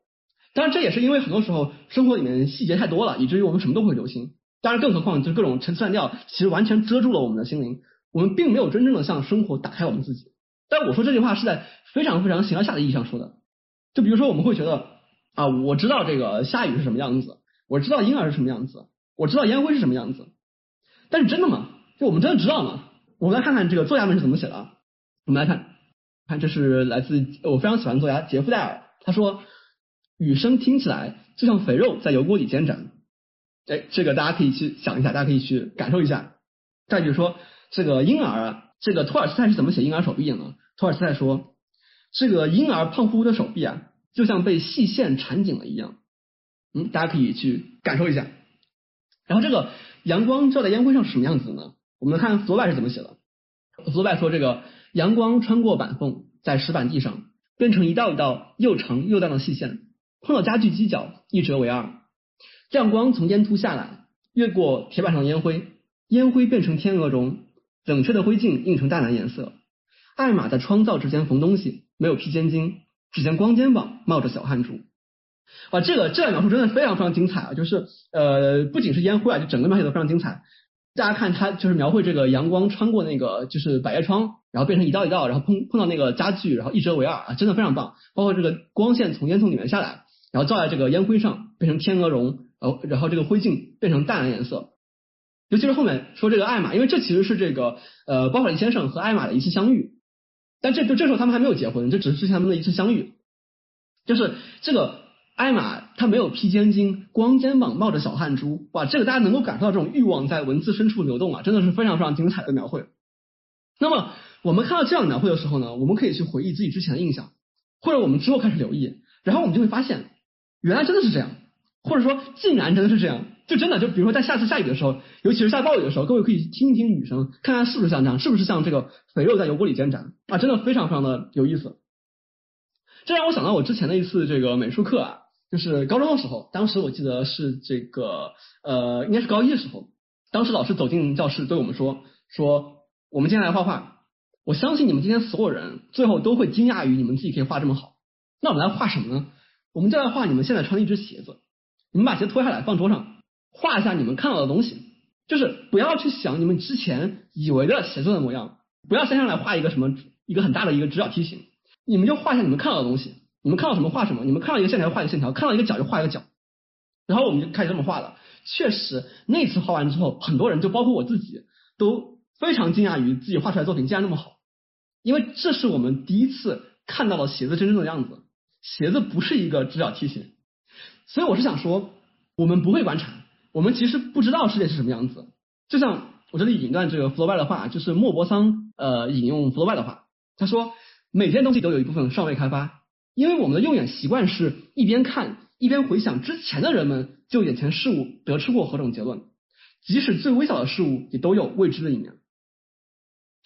当然，这也是因为很多时候生活里面细节太多了，以至于我们什么都会留心。当然，更何况就是各种陈词滥调，其实完全遮住了我们的心灵。我们并没有真正的向生活打开我们自己。但我说这句话是在非常非常形而下的意义上说的。就比如说，我们会觉得啊，我知道这个下雨是什么样子，我知道婴儿是什么样子。我知道烟灰是什么样子，但是真的吗？就我们真的知道吗？我们来看看这个作家们是怎么写的。我们来看，看这是来自我非常喜欢作家杰夫戴尔，他说雨声听起来就像肥肉在油锅里煎炸。哎，这个大家可以去想一下，大家可以去感受一下。再比如说这个婴儿啊，这个托尔斯泰是怎么写婴儿手臂的呢？托尔斯泰说，这个婴儿胖乎乎的手臂啊，就像被细线缠紧了一样。嗯，大家可以去感受一下。然后这个阳光照在烟灰上是什么样子呢？我们看弗洛拜是怎么写的。弗洛拜说，这个阳光穿过板缝，在石板地上变成一道一道又长又淡的细线，碰到家具犄角，一折为二。亮光从烟突下来，越过铁板上的烟灰，烟灰变成天鹅绒，冷却的灰烬映成淡蓝颜色。艾玛在窗灶之间缝东西，没有披肩巾，只见光肩膀冒着小汗珠。啊，这个这段描述真的非常非常精彩啊！就是呃，不仅是烟灰啊，就整个描写都非常精彩。大家看，它就是描绘这个阳光穿过那个就是百叶窗，然后变成一道一道，然后碰碰到那个家具，然后一折为二啊，真的非常棒。包括这个光线从烟囱里面下来，然后照在这个烟灰上，变成天鹅绒。然后，然后这个灰烬变成淡蓝颜色，尤其是后面说这个艾玛，因为这其实是这个呃包法利先生和艾玛的一次相遇，但这就这时候他们还没有结婚，这只是之前他们的一次相遇，就是这个艾玛她没有披肩巾，光肩膀冒着小汗珠，哇，这个大家能够感受到这种欲望在文字深处流动啊，真的是非常非常精彩的描绘。那么我们看到这样描绘的时候呢，我们可以去回忆自己之前的印象，或者我们之后开始留意，然后我们就会发现，原来真的是这样。或者说，竟然真的是这样，就真的就比如说在下次下雨的时候，尤其是下暴雨的时候，各位可以听一听雨声，看看是不是像这样，是不是像这个肥肉在油锅里煎炸啊，真的非常非常的有意思。这让我想到我之前的一次这个美术课啊，就是高中的时候，当时我记得是这个呃，应该是高一的时候，当时老师走进教室对我们说说，我们今天来画画，我相信你们今天所有人最后都会惊讶于你们自己可以画这么好。那我们来画什么呢？我们就来画你们现在穿的一只鞋子。你们把鞋脱下来放桌上，画一下你们看到的东西，就是不要去想你们之前以为的鞋子的模样，不要先上来画一个什么一个很大的一个直角梯形，你们就画一下你们看到的东西，你们看到什么画什么，你们看到一个线条画一个线条，看到一个角就画一个角，然后我们就开始这么画了。确实那次画完之后，很多人就包括我自己都非常惊讶于自己画出来作品竟然那么好，因为这是我们第一次看到了鞋子真正的样子，鞋子不是一个直角梯形。所以我是想说，我们不会观察，我们其实不知道世界是什么样子。就像我这里引段这个弗洛拜的话，就是莫泊桑呃引用弗洛拜的话，他说每件东西都有一部分尚未开发，因为我们的用眼习惯是一边看一边回想之前的人们就眼前事物得出过何种结论，即使最微小的事物也都有未知的一面。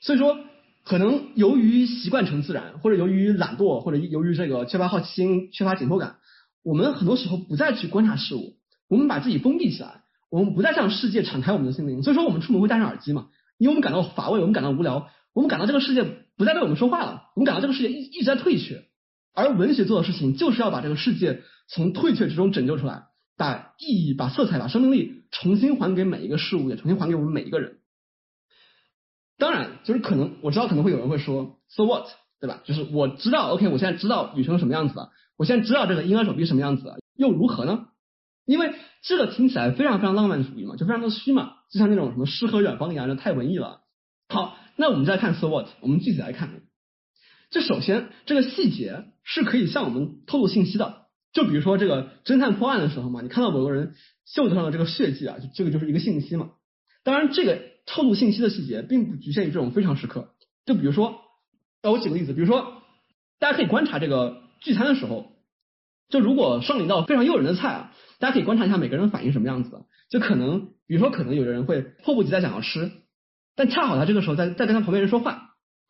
所以说，可能由于习惯成自然，或者由于懒惰，或者由于这个缺乏好奇心、缺乏紧迫感。我们很多时候不再去观察事物，我们把自己封闭起来，我们不再向世界敞开我们的心灵。所以说，我们出门会戴上耳机嘛？因为我们感到乏味，我们感到无聊，我们感到这个世界不再对我们说话了，我们感到这个世界一一直在退却。而文学做的事情，就是要把这个世界从退却之中拯救出来，把意义、把色彩、把生命力重新还给每一个事物，也重新还给我们每一个人。当然，就是可能我知道可能会有人会说，So what？对吧？就是我知道，OK，我现在知道雨生什么样子了。我现在知道这个婴儿手臂什么样子了，又如何呢？因为这个听起来非常非常浪漫主义嘛，就非常的虚嘛，就像那种什么诗和远方一样，就太文艺了。好，那我们再看 so what，我们具体来看。这首先这个细节是可以向我们透露信息的，就比如说这个侦探破案的时候嘛，你看到某个人袖子上的这个血迹啊，这个就是一个信息嘛。当然，这个透露信息的细节并不局限于这种非常时刻，就比如说，那我举个例子，比如说大家可以观察这个。聚餐的时候，就如果上了一道非常诱人的菜啊，大家可以观察一下每个人反应什么样子。就可能，比如说，可能有的人会迫不及待想要吃，但恰好他这个时候在在跟他旁边人说话，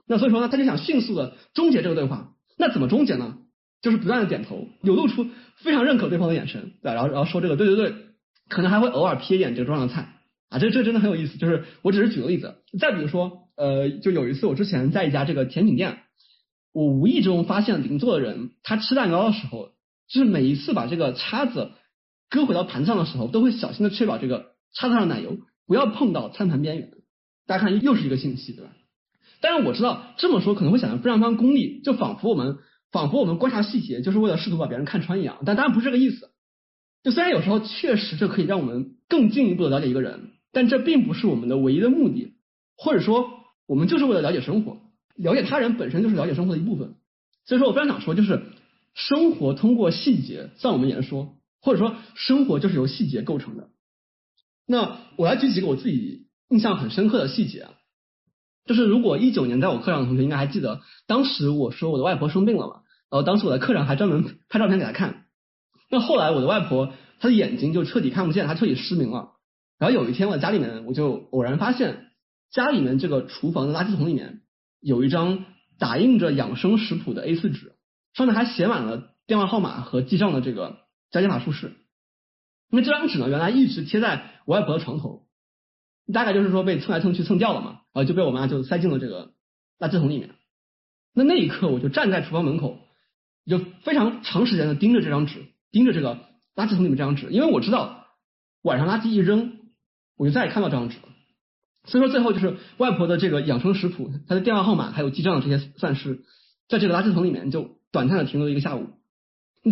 那所以说呢，他就想迅速的终结这个对话。那怎么终结呢？就是不断的点头，流露出非常认可对方的眼神，对，然后然后说这个对对对，可能还会偶尔瞥一眼这个桌上的菜啊，这这真的很有意思。就是我只是举个例子，再比如说，呃，就有一次我之前在一家这个甜品店。我无意中发现邻座的人，他吃蛋糕的时候，就是每一次把这个叉子搁回到盘上的时候，都会小心的确保这个叉子上的奶油不要碰到餐盘边缘。大家看，又是一个信息，对吧？但是我知道这么说可能会显得非常非常功利，就仿佛我们仿佛我们观察细节就是为了试图把别人看穿一样。但当然不是这个意思。就虽然有时候确实这可以让我们更进一步的了解一个人，但这并不是我们的唯一的目的，或者说我们就是为了了解生活。了解他人本身就是了解生活的一部分，所以说我非常想说，就是生活通过细节向我们言说，或者说生活就是由细节构成的。那我来举几个我自己印象很深刻的细节啊，就是如果一九年在我课上的同学应该还记得，当时我说我的外婆生病了嘛，然后当时我在课上还专门拍照片给她看。那后来我的外婆她的眼睛就彻底看不见，她彻底失明了。然后有一天我在家里面，我就偶然发现家里面这个厨房的垃圾桶里面有一张打印着养生食谱的 A4 纸，上面还写满了电话号码和记账的这个加减法术式。因为这张纸呢，原来一直贴在我外婆的床头，大概就是说被蹭来蹭去蹭掉了嘛，然后就被我妈就塞进了这个垃圾桶里面。那那一刻，我就站在厨房门口，就非常长时间的盯着这张纸，盯着这个垃圾桶里面这张纸，因为我知道晚上垃圾一扔，我就再也看不到这张纸了。所以说最后就是外婆的这个养生食谱，她的电话号码还有记账的这些算式，在这个垃圾桶里面就短暂的停留一个下午。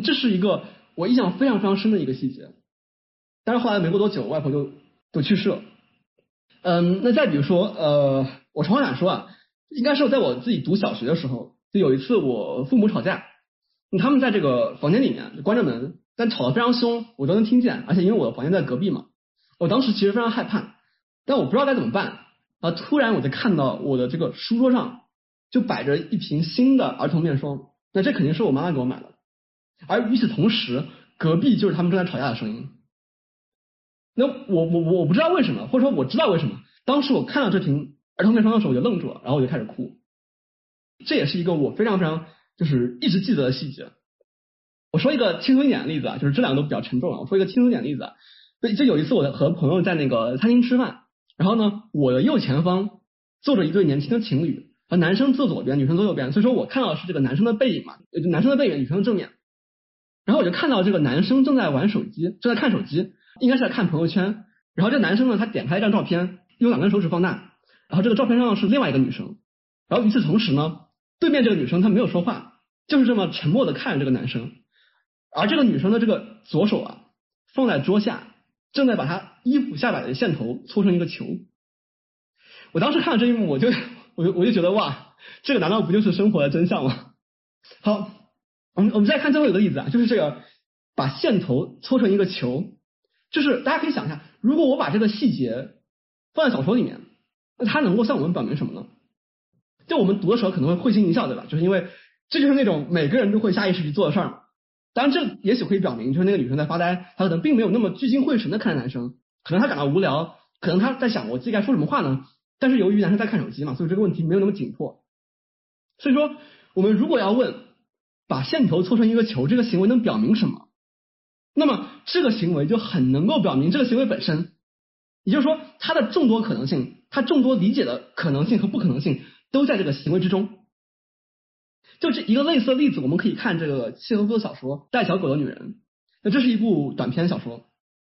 这是一个我印象非常非常深的一个细节。但是后来没过多久，外婆就就去世了。嗯，那再比如说，呃，我常话敢说啊，应该是我在我自己读小学的时候，就有一次我父母吵架，他们在这个房间里面关着门，但吵得非常凶，我都能听见。而且因为我的房间在隔壁嘛，我当时其实非常害怕，但我不知道该怎么办。啊，突然我就看到我的这个书桌上就摆着一瓶新的儿童面霜，那这肯定是我妈妈给我买的。而与此同时，隔壁就是他们正在吵架的声音。那我我我不知道为什么，或者说我知道为什么。当时我看到这瓶儿童面霜的时候，我就愣住了，然后我就开始哭。这也是一个我非常非常就是一直记得的细节。我说一个轻松一点的例子啊，就是这两个都比较沉重啊。我说一个轻松一点的例子，就就有一次我和朋友在那个餐厅吃饭，然后呢，我的右前方坐着一对年轻的情侣，而男生坐左边，女生坐右边，所以说我看到的是这个男生的背影嘛，男生的背影，女生的正面。然后我就看到这个男生正在玩手机，正在看手机。应该是在看朋友圈，然后这个男生呢，他点开一张照片，用两根手指放大，然后这个照片上是另外一个女生，然后与此同时呢，对面这个女生她没有说话，就是这么沉默的看着这个男生，而这个女生的这个左手啊放在桌下，正在把她衣服下摆的线头搓成一个球。我当时看到这一幕，我就我就我就觉得哇，这个难道不就是生活的真相吗？好，我们我们再看最后一个例子啊，就是这个把线头搓成一个球。就是大家可以想一下，如果我把这个细节放在小说里面，那它能够向我们表明什么呢？就我们读的时候可能会会心一笑，对吧？就是因为这就是那种每个人都会下意识去做的事儿。当然，这也许可以表明，就是那个女生在发呆，她可能并没有那么聚精会神的看着男生，可能她感到无聊，可能她在想我自己该说什么话呢？但是由于男生在看手机嘛，所以这个问题没有那么紧迫。所以说，我们如果要问把线头搓成一个球这个行为能表明什么？那么这个行为就很能够表明这个行为本身，也就是说它的众多可能性，它众多理解的可能性和不可能性都在这个行为之中。就这一个类似的例子，我们可以看这个契诃夫的小说《带小狗的女人》。那这是一部短篇小说。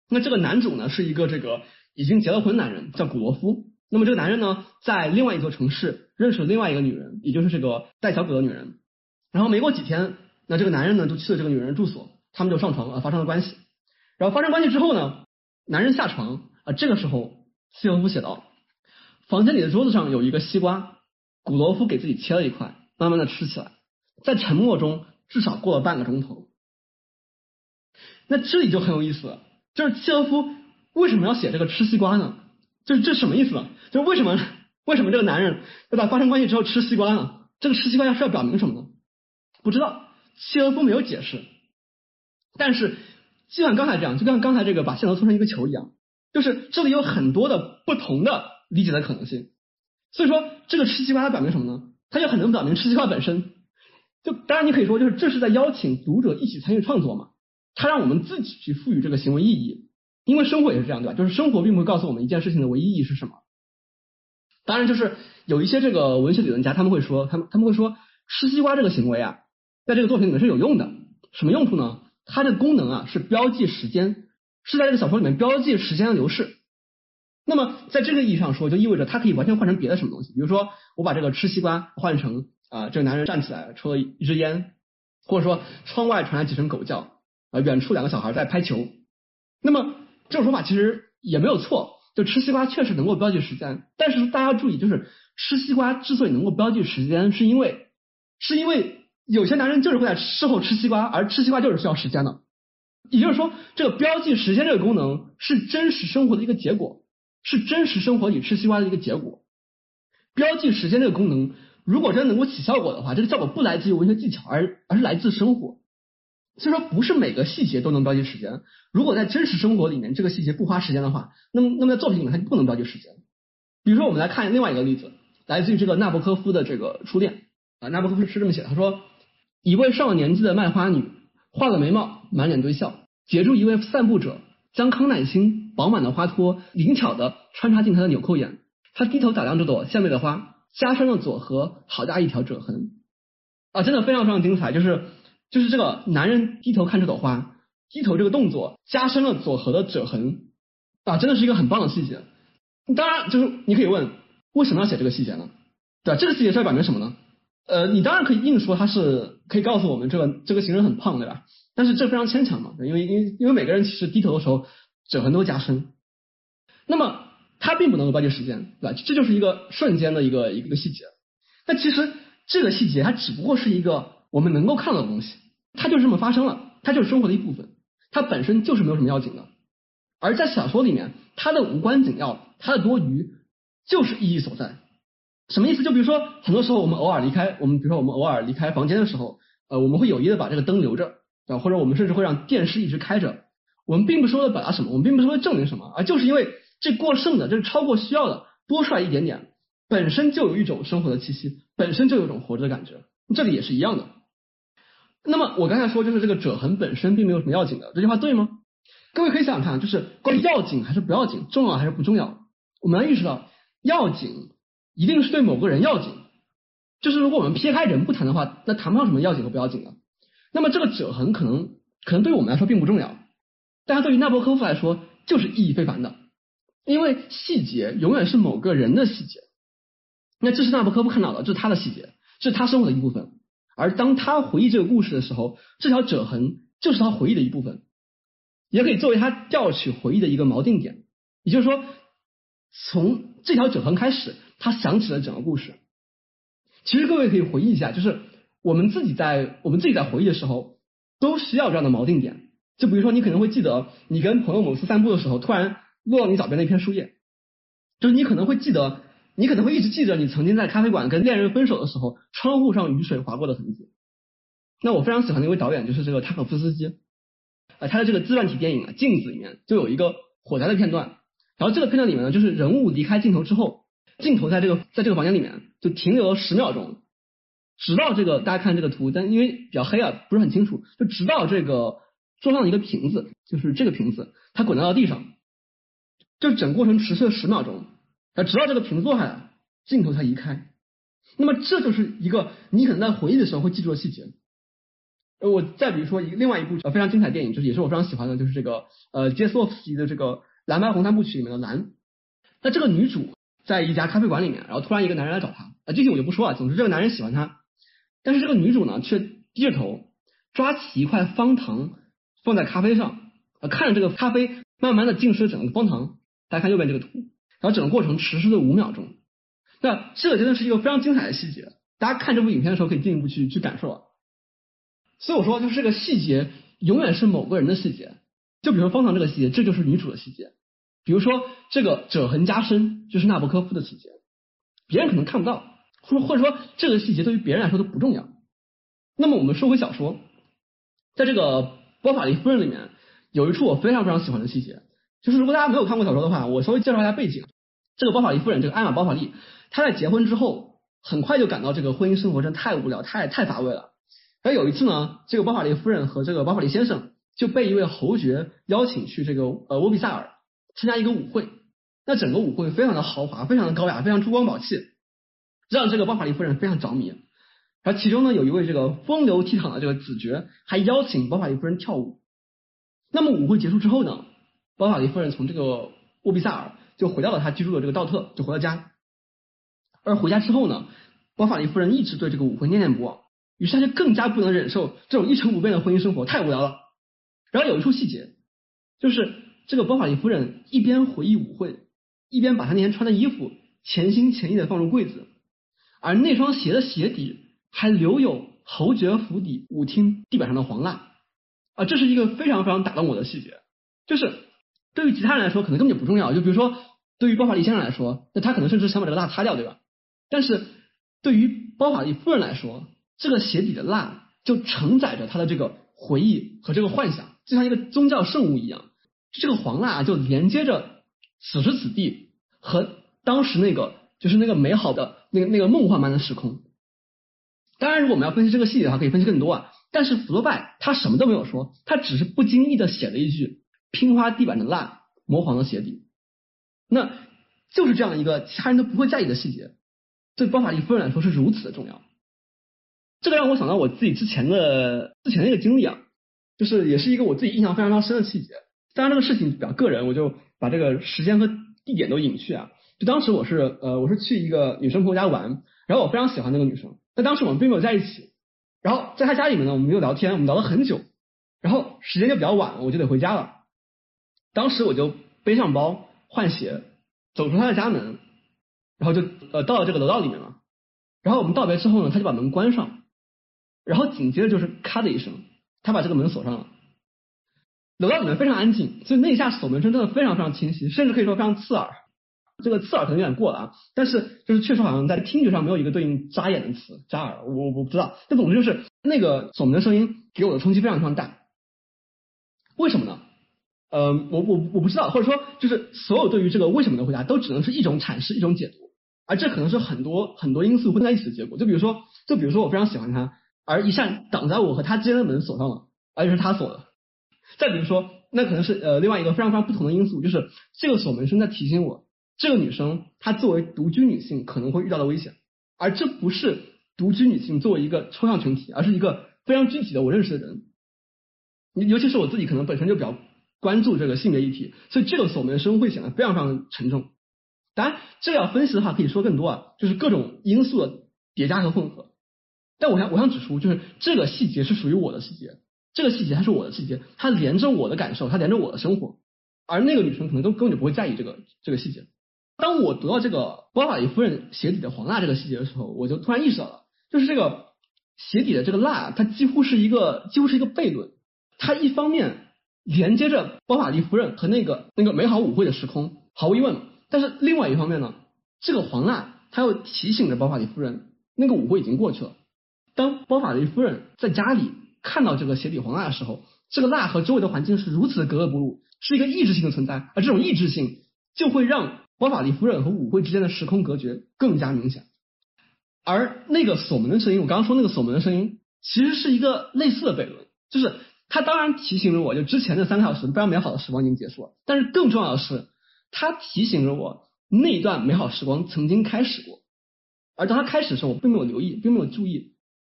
那这个男主呢是一个这个已经结了婚男人，叫古罗夫。那么这个男人呢在另外一座城市认识了另外一个女人，也就是这个带小狗的女人。然后没过几天，那这个男人呢就去了这个女人住所。他们就上床啊，发生了关系。然后发生关系之后呢，男人下床啊，这个时候契诃夫写道：房间里的桌子上有一个西瓜，古罗夫给自己切了一块，慢慢的吃起来，在沉默中至少过了半个钟头。那这里就很有意思了，就是契诃夫为什么要写这个吃西瓜呢？就是这什么意思呢？就是为什么 为什么这个男人对吧发生关系之后吃西瓜呢？这个吃西瓜要是要表明什么呢？不知道，契诃夫没有解释。但是，就像刚才这样，就像刚才这个把线头搓成一个球一样，就是这里有很多的不同的理解的可能性。所以说，这个吃西瓜它表明什么呢？它就很能表明吃西瓜本身。就当然你可以说，就是这是在邀请读者一起参与创作嘛，它让我们自己去赋予这个行为意义。因为生活也是这样，对吧？就是生活并不会告诉我们一件事情的唯一意义是什么。当然，就是有一些这个文学理论家他们会说，他们他们会说吃西瓜这个行为啊，在这个作品里面是有用的。什么用处呢？它的功能啊是标记时间，是在这个小说里面标记时间的流逝。那么在这个意义上说，就意味着它可以完全换成别的什么东西。比如说，我把这个吃西瓜换成啊，这个男人站起来抽了一支烟，或者说窗外传来几声狗叫，啊，远处两个小孩在拍球。那么这种说法其实也没有错，就吃西瓜确实能够标记时间。但是大家注意，就是吃西瓜之所以能够标记时间，是因为是因为有些男人就是会在事后吃西瓜，而吃西瓜就是需要时间的。也就是说，这个标记时间这个功能是真实生活的一个结果，是真实生活里吃西瓜的一个结果。标记时间这个功能，如果真能够起效果的话，这个效果不来自于文学技巧，而而是来自生活。所以说，不是每个细节都能标记时间。如果在真实生活里面，这个细节不花时间的话，那么那么在作品里面它就不能标记时间。比如说，我们来看另外一个例子，来自于这个纳博科夫的这个初恋啊。纳博科夫是这么写的，他说：“一位上了年纪的卖花女，画了眉毛，满脸堆笑，截住一位散步者，将康乃馨饱满的花托灵巧的穿插进他的纽扣眼。他低头打量这朵献媚的花，加深了左合好大一条褶痕。啊，真的非常非常精彩，就是。”就是这个男人低头看这朵花，低头这个动作加深了左河的褶痕啊，真的是一个很棒的细节。当然，就是你可以问为什么要写这个细节呢？对吧？这个细节是要表明什么呢？呃，你当然可以硬说他是可以告诉我们这个这个行人很胖，对吧？但是这非常牵强嘛，因为因为因为每个人其实低头的时候褶痕都加深。那么它并不能够标记时间，对吧？这就是一个瞬间的一个一个细节。那其实这个细节它只不过是一个我们能够看到的东西。它就是这么发生了，它就是生活的一部分，它本身就是没有什么要紧的。而在小说里面，它的无关紧要，它的多余，就是意义所在。什么意思？就比如说，很多时候我们偶尔离开，我们比如说我们偶尔离开房间的时候，呃，我们会有意的把这个灯留着，啊，或者我们甚至会让电视一直开着。我们并不是为了表达什么，我们并不是为了证明什么，而就是因为这过剩的，这是超过需要的，多出来一点点，本身就有一种生活的气息，本身就有一种活着的感觉。这里也是一样的。那么我刚才说就是这个褶痕本身并没有什么要紧的，这句话对吗？各位可以想想看，就是关于要紧还是不要紧，重要还是不重要？我们要意识到，要紧一定是对某个人要紧，就是如果我们撇开人不谈的话，那谈不上什么要紧和不要紧的。那么这个褶痕可能可能对我们来说并不重要，但是对于纳博科夫来说就是意义非凡的，因为细节永远是某个人的细节。那这是纳博科夫看到的，这是他的细节，这是他生活的一部分。而当他回忆这个故事的时候，这条褶痕就是他回忆的一部分，也可以作为他调取回忆的一个锚定点。也就是说，从这条褶痕开始，他想起了整个故事。其实各位可以回忆一下，就是我们自己在我们自己在回忆的时候，都需要这样的锚定点。就比如说，你可能会记得你跟朋友某次散步的时候，突然落到你脚边的一片树叶，就是你可能会记得。你可能会一直记着你曾经在咖啡馆跟恋人分手的时候，窗户上雨水划过的痕迹。那我非常喜欢的一位导演就是这个塔可夫斯基，呃，他的这个自传体电影啊《镜子》里面就有一个火灾的片段，然后这个片段里面呢，就是人物离开镜头之后，镜头在这个在这个房间里面就停留了十秒钟，直到这个大家看这个图，但因为比较黑啊，不是很清楚，就直到这个桌上的一个瓶子，就是这个瓶子，它滚到了地上，就整过程持续了十秒钟。啊，直到这个瓶子落下来，镜头才移开。那么这就是一个你可能在回忆的时候会记住的细节。呃，我再比如说一另外一部呃非常精彩电影，就是也是我非常喜欢的，就是这个呃杰斯洛夫斯基的这个《蓝白红三部曲》里面的蓝。那这个女主在一家咖啡馆里面，然后突然一个男人来找她，啊，具体我就不说了。总之这个男人喜欢她，但是这个女主呢却低着头抓起一块方糖放在咖啡上，呃，看着这个咖啡慢慢的浸湿整个方糖。大家看右边这个图。然后整个过程持续了五秒钟，那这个真的是一个非常精彩的细节，大家看这部影片的时候可以进一步去去感受啊。所以我说，就是这个细节永远是某个人的细节，就比如说方糖这个细节，这就是女主的细节；比如说这个褶痕加深，就是纳博科夫的细节，别人可能看不到，或或者说这个细节对于别人来说都不重要。那么我们说回小说，在这个《包法利夫人》里面有一处我非常非常喜欢的细节，就是如果大家没有看过小说的话，我稍微介绍一下背景。这个包法利夫人，这个艾玛包法利，她在结婚之后，很快就感到这个婚姻生活真太无聊，太太乏味了。而有一次呢，这个包法利夫人和这个包法利先生就被一位侯爵邀请去这个呃沃比萨尔参加一个舞会。那整个舞会非常的豪华，非常的高雅，非常珠光宝气，让这个包法利夫人非常着迷。而其中呢，有一位这个风流倜傥的这个子爵，还邀请包法利夫人跳舞。那么舞会结束之后呢，包法利夫人从这个沃比萨尔。就回到了他居住的这个道特，就回到家。而回家之后呢，包法利夫人一直对这个舞会念念不忘，于是他就更加不能忍受这种一成不变的婚姻生活，太无聊了。然后有一处细节，就是这个包法利夫人一边回忆舞会，一边把她那天穿的衣服潜心潜意的放入柜子，而那双鞋的鞋底还留有侯爵府邸舞厅地板上的黄蜡啊，这是一个非常非常打动我的细节。就是对于其他人来说，可能根本就不重要。就比如说，对于包法利先生来说，那他可能甚至想把这个蜡擦掉，对吧？但是对于包法利夫人来说，这个鞋底的蜡就承载着他的这个回忆和这个幻想，就像一个宗教圣物一样。这个黄蜡就连接着此时此地和当时那个就是那个美好的那个那个梦幻般的时空。当然，如果我们要分析这个细节的话，可以分析更多啊。但是福楼拜他什么都没有说，他只是不经意的写了一句“拼花地板的蜡，磨黄的鞋底”，那就是这样一个其他人都不会在意的细节，对包法利夫人来说是如此的重要。这个让我想到我自己之前的之前的一个经历啊，就是也是一个我自己印象非常非常深的细节。当然这个事情比较个人，我就把这个时间和地点都隐去啊。就当时我是呃我是去一个女生朋友家玩，然后我非常喜欢那个女生。但当时我们并没有在一起，然后在他家里面呢，我们没有聊天，我们聊了很久，然后时间就比较晚了，我就得回家了。当时我就背上包换鞋，走出他的家门，然后就呃到了这个楼道里面了。然后我们道别之后呢，他就把门关上，然后紧接着就是咔的一声，他把这个门锁上了。楼道里面非常安静，所以那一下锁门声真的非常非常清晰，甚至可以说非常刺耳。这个刺耳可能有点过了啊，但是就是确实好像在听觉上没有一个对应扎眼的词，扎耳，我我不知道。但总之就是那个锁门的声音给我的冲击非常非常大。为什么呢？呃，我我我不知道，或者说就是所有对于这个为什么的回答都只能是一种阐释，一种解读，而这可能是很多很多因素混在一起的结果。就比如说，就比如说我非常喜欢他，而一扇挡在我和他之间的门锁上了，而且是他锁的。再比如说，那可能是呃另外一个非常非常不同的因素，就是这个锁门声在提醒我。这个女生她作为独居女性可能会遇到的危险，而这不是独居女性作为一个抽象群体，而是一个非常具体的我认识的人。尤其是我自己可能本身就比较关注这个性别议题，所以这个锁门声会显得非常非常沉重。当然，这要分析的话可以说更多啊，就是各种因素的叠加和混合。但我想我想指出，就是这个细节是属于我的细节，这个细节它是我的细节，它连着我的感受，它连着我的生活，而那个女生可能都根本就不会在意这个这个细节。当我读到这个包法利夫人鞋底的黄蜡这个细节的时候，我就突然意识到了，就是这个鞋底的这个蜡，它几乎是一个几乎是一个悖论。它一方面连接着包法利夫人和那个那个美好舞会的时空，毫无疑问。但是另外一方面呢，这个黄蜡它又提醒着包法利夫人，那个舞会已经过去了。当包法利夫人在家里看到这个鞋底黄蜡的时候，这个蜡和周围的环境是如此的格格不入，是一个意志性的存在，而这种意志性就会让。包法利夫人和舞会之间的时空隔绝更加明显，而那个锁门的声音，我刚刚说那个锁门的声音，其实是一个类似的悖论，就是它当然提醒着我，就之前的三个小时非常美好的时光已经结束了，但是更重要的是，它提醒着我那段美好时光曾经开始过，而当它开始的时候，我并没有留意，并没有注意，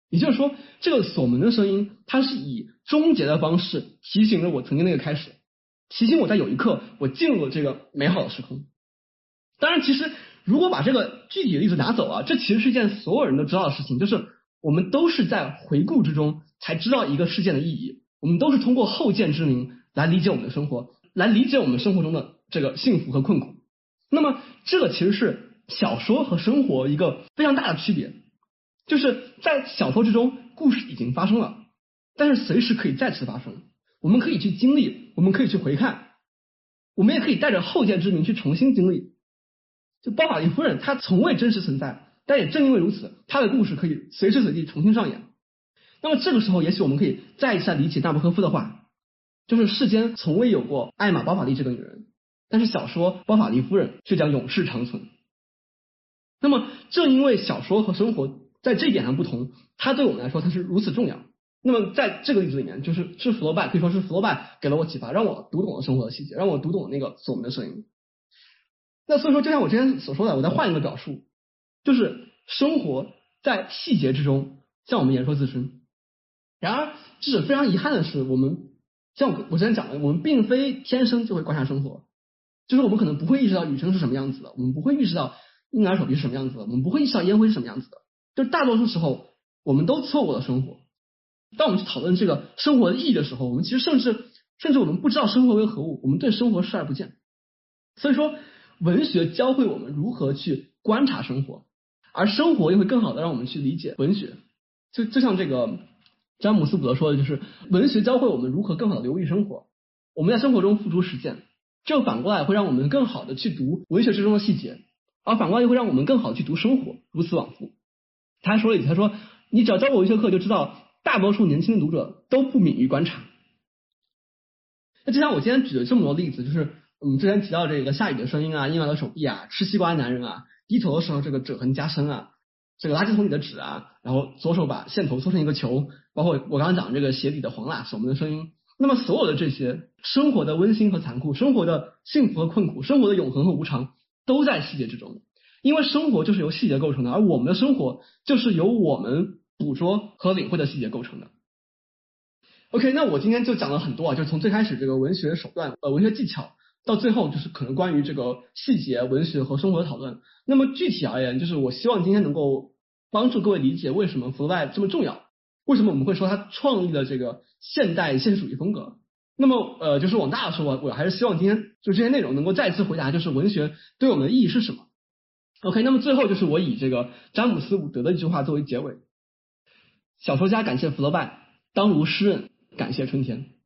也就是说，这个锁门的声音，它是以终结的方式提醒着我曾经那个开始，提醒我在有一刻我进入了这个美好的时空。当然，其实如果把这个具体的例子拿走啊，这其实是一件所有人都知道的事情，就是我们都是在回顾之中才知道一个事件的意义，我们都是通过后见之明来理解我们的生活，来理解我们生活中的这个幸福和困苦。那么，这个其实是小说和生活一个非常大的区别，就是在小说之中，故事已经发生了，但是随时可以再次发生，我们可以去经历，我们可以去回看，我们也可以带着后见之明去重新经历。就包法利夫人，她从未真实存在，但也正因为如此，她的故事可以随时随地重新上演。那么这个时候，也许我们可以再一次理解纳博科夫的话，就是世间从未有过艾玛·包法利这个女人，但是小说《包法利夫人》却将永世长存。那么正因为小说和生活在这一点上不同，它对我们来说它是如此重要。那么在这个例子里面，就是是弗罗拜，可以说是弗罗拜给了我启发，让我读懂了生活的细节，让我读懂了那个锁门的声音。那所以说，就像我之前所说的，我再换一个表述，就是生活在细节之中向我们言说自身。然而，这是非常遗憾的是，我们像我我之前讲的，我们并非天生就会观察生活，就是我们可能不会意识到雨声是什么样子的，我们不会意识到婴儿手臂是什么样子的，我们不会意识到烟灰是什么样子的。就大多数时候，我们都错过了生活。当我们去讨论这个生活的意义的时候，我们其实甚至甚至我们不知道生活为何物，我们对生活视而不见。所以说。文学教会我们如何去观察生活，而生活又会更好的让我们去理解文学。就就像这个詹姆斯·伍德说的，就是文学教会我们如何更好的流利生活。我们在生活中付诸实践，这反过来会让我们更好的去读文学之中的细节，而反过来又会让我们更好的去读生活，如此往复。他还说了一句，他说：“你只要教过文学课，就知道大多数年轻的读者都不敏于观察。”那就像我今天举了这么多例子，就是我们之前提到这个下雨的声音啊，婴儿的手臂啊，吃西瓜的男人啊，低头的时候这个褶痕加深啊，这个垃圾桶里的纸啊，然后左手把线头搓成一个球，包括我刚刚讲这个鞋底的黄蜡，守门的声音。那么所有的这些生活的温馨和残酷，生活的幸福和困苦，生活的永恒和无常，都在细节之中。因为生活就是由细节构成的，而我们的生活就是由我们捕捉和领会的细节构成的。OK，那我今天就讲了很多啊，就从最开始这个文学手段、呃文学技巧，到最后就是可能关于这个细节、文学和生活的讨论。那么具体而言，就是我希望今天能够帮助各位理解为什么弗洛拜这么重要，为什么我们会说他创立了这个现代现实主义风格。那么呃，就是往大了说，我我还是希望今天就这些内容能够再次回答，就是文学对我们的意义是什么。OK，那么最后就是我以这个詹姆斯·伍德的一句话作为结尾：小说家感谢福楼拜，当如诗人感谢春天。